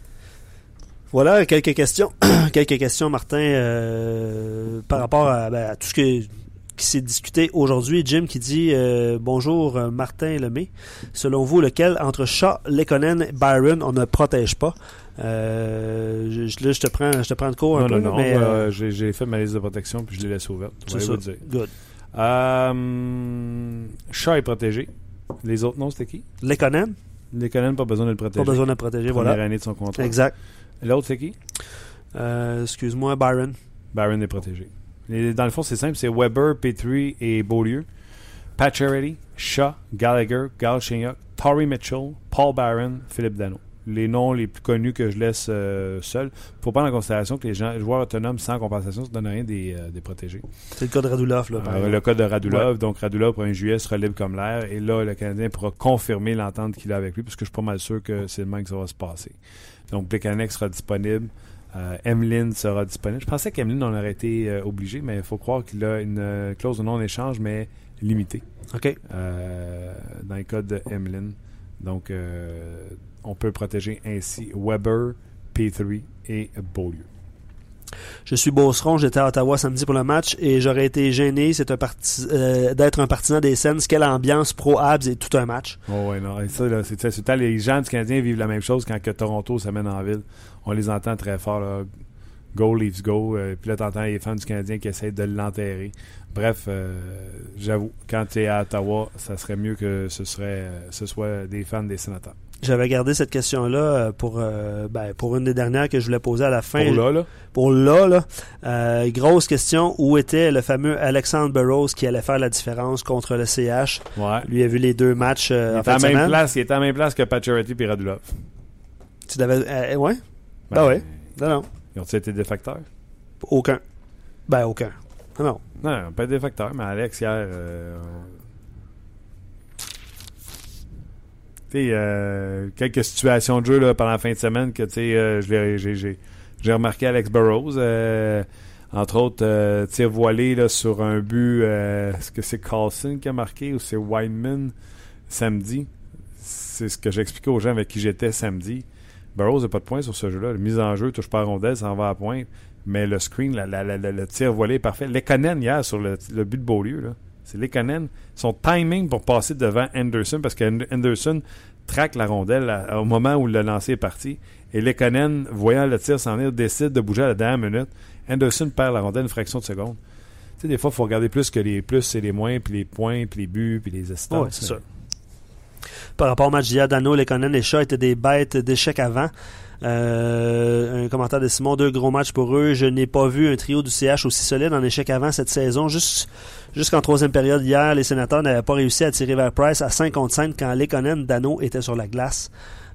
B: Voilà quelques questions. (coughs) quelques questions, Martin, par rapport à, ben, tout ce qui s'est discuté aujourd'hui. Jim qui dit Bonjour Martin Lemay. Selon vous, lequel entre Shaw, Lekonen Byron on ne protège pas euh, je, Là, je te prends, je te prends de cours un
A: Non,
B: peu.
A: non, non.
B: mais,
A: euh,
B: euh,
A: j'ai fait ma liste de protection puis je l'ai laissé ouverte.
B: c'est ça.
A: vous dire.
B: Good.
A: Euh, est protégé. Les autres noms, c'était qui?
B: Lekonen,
A: Les Conan, pas besoin de le protéger.
B: pas besoin de le protéger.
A: Première
B: Voilà.
A: année de son contrat.
B: Exact.
A: L'autre, c'est qui?
B: Excuse-moi, Byron.
A: Byron est protégé. Les- dans le fond, c'est simple. C'est Weber, Petrie et Beaulieu. Pacioretty, Shaw, Gallagher, Galchenyuk, Torrey Mitchell, Paul Byron, Philippe Dano. Les noms les plus connus que je laisse euh, seuls. Il faut prendre en considération que les, gens, les joueurs autonomes sans compensation, ça ne donne rien des, euh, des protégés.
B: C'est le cas de Radulov. Là, par
A: Euh, le cas de Radulov, donc Radulov, 1er juillet, sera libre comme l'air. Et là, le Canadien pourra confirmer l'entente qu'il a avec lui, parce que je suis pas mal sûr que c'est le même que ça va se passer. Donc, Plekanec sera disponible. Euh, Emeline sera disponible. Je pensais qu'Emeline en aurait été euh, obligé, mais il faut croire qu'il a une clause de non-échange, mais limitée
B: OK.
A: dans le cas de Emeline. Donc, euh, on peut protéger ainsi Weber, P3 et Beaulieu.
B: Je suis Beauceron, j'étais à Ottawa samedi pour le match et j'aurais été gêné euh, d'être un partisan des Sens. Quelle ambiance pro-Habs et tout un match.
A: Oh ouais, non. Et ça, c'est, les gens du Canadien vivent la même chose quand que Toronto s'amène en ville. On les entend très fort, là. Go, Leafs, go. Euh, puis là, t'entends les fans du Canadien qui essayent de l'enterrer. Bref, euh, j'avoue, quand tu es à Ottawa, ça serait mieux que ce, serait, ce soit des fans des sénateurs.
B: J'avais gardé cette question-là euh, pour, euh, ben, pour une des dernières que je voulais poser à la fin.
A: Pour là, là,
B: Pour là, là. Euh, grosse question, où était le fameux Alexandre Burroughs qui allait faire la différence contre le CH?
A: ouais.
B: Lui a vu les deux matchs euh,
A: Il
B: en
A: était, à
B: fin de
A: la même
B: semaine.
A: place, il était à la même place que Pacioretty et Radulov.
B: Tu l'avais... ouais? Ben ouais? Non, non.
A: Ils ont-ils été des facteurs?
B: Aucun. Ben, aucun. Non, non.
A: Non, pas des facteurs, mais Alex, hier. euh, Tu sais, euh, quelques situations de jeu là, pendant la fin de semaine que euh, j'ai, remarqué Alex Burrows. euh, entre autres, euh, tir voilé là, sur un but. euh, est-ce que c'est Carlson qui a marqué ou c'est Wineman samedi? C'est ce que j'expliquais aux gens avec qui j'étais samedi. Burrows n'a pas de point sur ce jeu-là. Mise en jeu, touche pas à rondelle, ça en va à point. Mais le screen, le tir voilé est parfait. Lekonen hier sur le, le but de Beaulieu, là. C'est Lekonen. Son timing pour passer devant Anderson, parce que Anderson traque la rondelle au moment où le lancer est parti. Et Lekonen, voyant le tir s'en venir, décide de bouger à la dernière minute. Anderson perd la rondelle une fraction de seconde. sais, des fois, il faut regarder plus que les plus et les moins, puis les points, puis les buts, puis les assistants.
B: Ouais, c'est ça. Par rapport au match d'hier, Dano, et Shaw étaient des bêtes d'échecs avant. Euh, un commentaire de Simon, deux gros matchs pour eux. Je n'ai pas vu un trio du CH aussi solide en échec avant cette saison. Juste, jusqu'en troisième période hier, les sénateurs n'avaient pas réussi à tirer vers Price à 5 contre 5 quand Lekonen, Dano était sur la glace.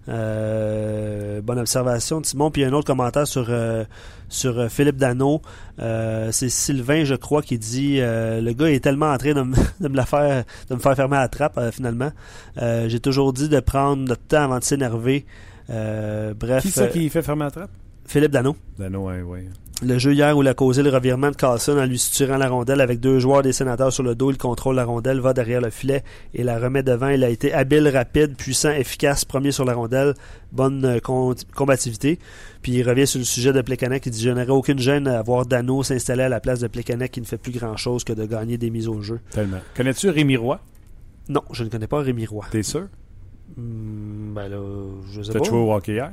B: Euh, bonne observation Simon. Puis un autre commentaire sur, euh, sur euh, Philippe Dano. Euh, c'est Sylvain, je crois, qui dit le gars est tellement en train de, me, (laughs) de me la faire de me faire fermer la trappe finalement. J'ai toujours dit de prendre notre temps avant de s'énerver. Bref.
A: Qui c'est qui fait fermer la trappe?
B: Philippe Dano.
A: Dano, oui, oui.
B: Le jeu hier où il a causé le revirement de Carlson en lui suturant la rondelle avec deux joueurs des sénateurs sur le dos, il contrôle la rondelle, va derrière le filet et la remet devant. Il a été habile, rapide, puissant, efficace, premier sur la rondelle, bonne euh, combativité. Puis il revient sur le sujet de Plekanec, il dit Je n'aurais aucune gêne à voir Dano s'installer à la place de Plekanec qui ne fait plus grand chose que de gagner des mises au jeu.
A: Tellement. Connais-tu Rémi Roy?
B: Non, je ne connais pas Rémi Roy.
A: T'es sûr?
B: Hmm, Ben là, je sais pas.
A: T'as joué au hockey hier?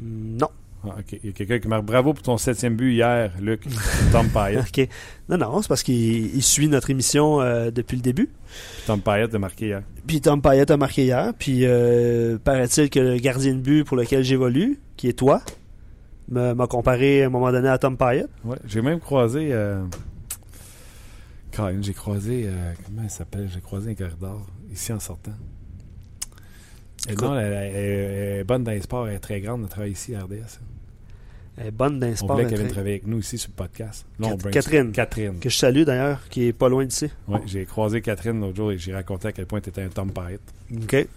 B: Non.
A: Ah, Il y a quelqu'un qui marque bravo pour ton septième but hier, Luc. Tom Payet. (laughs)
B: OK. Non, non, c'est parce qu'il suit notre émission euh, depuis le début.
A: Puis Tom Payet a marqué hier.
B: Puis Tom Payet a marqué hier. Puis euh, paraît-il que le gardien de but pour lequel j'évolue, qui est toi, m'a comparé à un moment donné à Tom Payet.
A: Ouais, j'ai même croisé. Euh... j'ai croisé. Euh, comment il s'appelle? J'ai croisé un corridor ici en sortant. Et non, elle, est bonne dans les sports, elle est très grande, elle travaille ici à RDS.
B: Elle est bonne dans
A: On voulait qu'elle vienne travailler avec nous ici sur le podcast.
B: Catherine.
A: Catherine.
B: Que je salue d'ailleurs, qui est pas loin d'ici.
A: Oui, j'ai croisé Catherine l'autre jour et j'ai raconté à quel point tu étais un Tom Pyatt.
B: OK.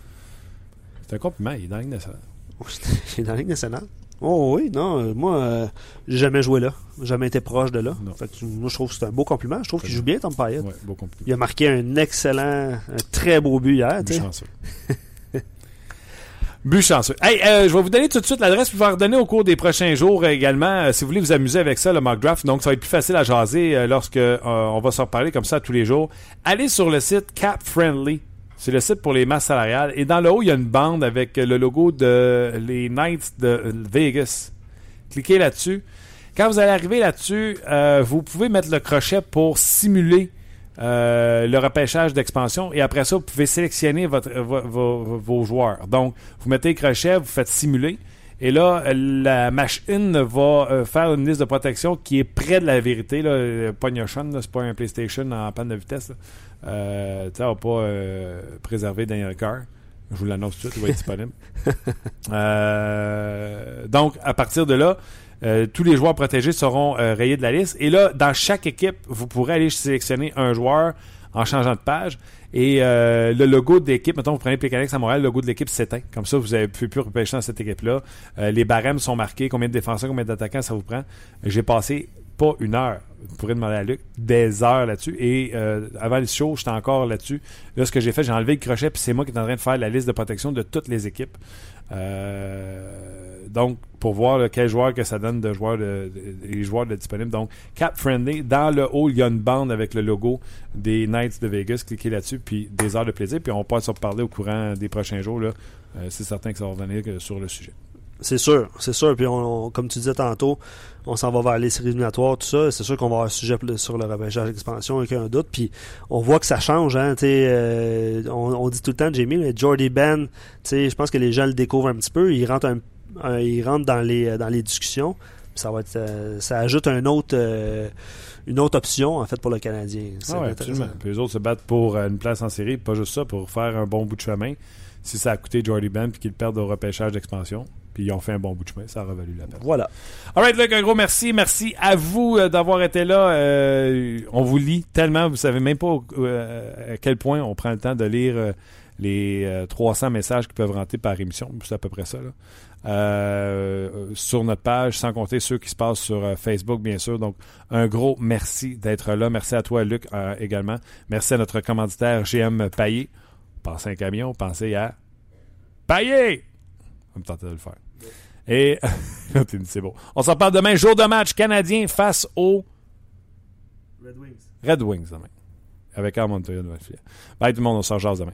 A: C'est un compliment, il est dans la Ligue nationale. (laughs)
B: il est dans la Ligue nationale. Oh oui, non, euh, moi, euh, j'ai jamais joué là. Jamais été proche de là. moi, je trouve que c'est un beau compliment. Je trouve qu'il joue bien, Tom Payet.
A: Oui, beau compliment.
B: Il a marqué un excellent, un très beau but hier.
A: chanceux. (laughs) But chanceux. Hey, euh, je vais vous donner tout de suite l'adresse pour vous redonner au cours des prochains jours également, euh, si vous voulez vous amuser avec ça, le mock draft. Donc, ça va être plus facile à jaser euh, lorsque on va s'en reparler comme ça tous les jours. Allez sur le site Cap Friendly. C'est le site pour les masses salariales. Et dans le haut, il y a une bande avec le logo de les Knights de Vegas. Cliquez là-dessus. Quand vous allez arriver là-dessus, vous pouvez mettre le crochet pour simuler euh, le repêchage d'expansion et après ça, vous pouvez sélectionner votre, vos, joueurs. Donc, vous mettez le crochet, vous faites simuler. Et là, la machine va euh, faire une liste de protection qui est près de la vérité. Là. C'est pas un PlayStation en panne de vitesse. Euh, tu va pas euh, préserver Daniel Carr. Je vous l'annonce tout de suite, il va être disponible. (laughs) donc, à partir de là, euh, tous les joueurs protégés seront euh, rayés de la liste. Et là, dans chaque équipe, vous pourrez aller sélectionner un joueur en changeant de page. Et euh, le logo de l'équipe, mettons, vous prenez Pécanex à Montréal, le logo de l'équipe s'éteint. Comme ça, vous ne pouvez plus repêcher dans cette équipe-là. les barèmes sont marqués, combien de défenseurs, combien d'attaquants ça vous prend? J'ai passé pas une heure, vous pourrez demander à Luc, des heures là-dessus. Et avant le show, j'étais encore là-dessus. Là, ce que j'ai fait, j'ai enlevé le crochet, puis c'est moi qui est en train de faire la liste de protection de toutes les équipes. Donc, pour voir quel joueur que ça donne de joueurs de, les joueurs de disponibles. Donc, Cap Friendly, dans le haut, il y a une bande avec le logo des Knights de Vegas. Cliquez là-dessus, puis des heures de plaisir. Puis on peut se reparler au courant des prochains jours. Là. Euh, c'est certain que ça va revenir euh, sur le sujet.
B: C'est sûr, c'est sûr. Puis on, comme tu disais tantôt, on s'en va vers les séries éliminatoires, tout ça. C'est sûr qu'on va avoir un sujet sur le repêchage d'expansion, aucun doute. Puis on voit que ça change. Hein, euh, on, dit tout le temps, Jamie, mais Jordy Ben, je pense que les gens le découvrent un petit peu. Il rentre un euh, il rentre dans les, euh, dans les discussions. Ça, va être, euh, ça ajoute un autre, une autre option en fait pour le Canadien.
A: Ah absolument. Puis les autres se battent pour une place en série, pas juste ça, pour faire un bon bout de chemin. Si ça a coûté Jordy Ben puis qu'ils perdent au repêchage d'expansion, puis ils ont fait un bon bout de chemin, ça a revalu la peine.
B: Voilà.
A: Alright, Luc, un gros merci. Merci à vous d'avoir été là. on vous lit tellement, vous savez même pas à quel point on prend le temps de lire les 300 messages qui peuvent rentrer par émission. C'est à peu près ça. Là. Euh, sur notre page, sans compter ceux qui se passent sur euh, Facebook, bien sûr. Donc, un gros merci d'être là. Merci à toi, Luc, euh, également. Merci à notre commanditaire GM Paillé. Pensez à un camion, pensez à Paillé! On me tenter de le faire. Et, (laughs) c'est beau. On s'en parle demain, jour de match canadien face aux
B: Red Wings.
A: Red Wings demain. Avec Armand Bye tout le monde, on s'en jase demain.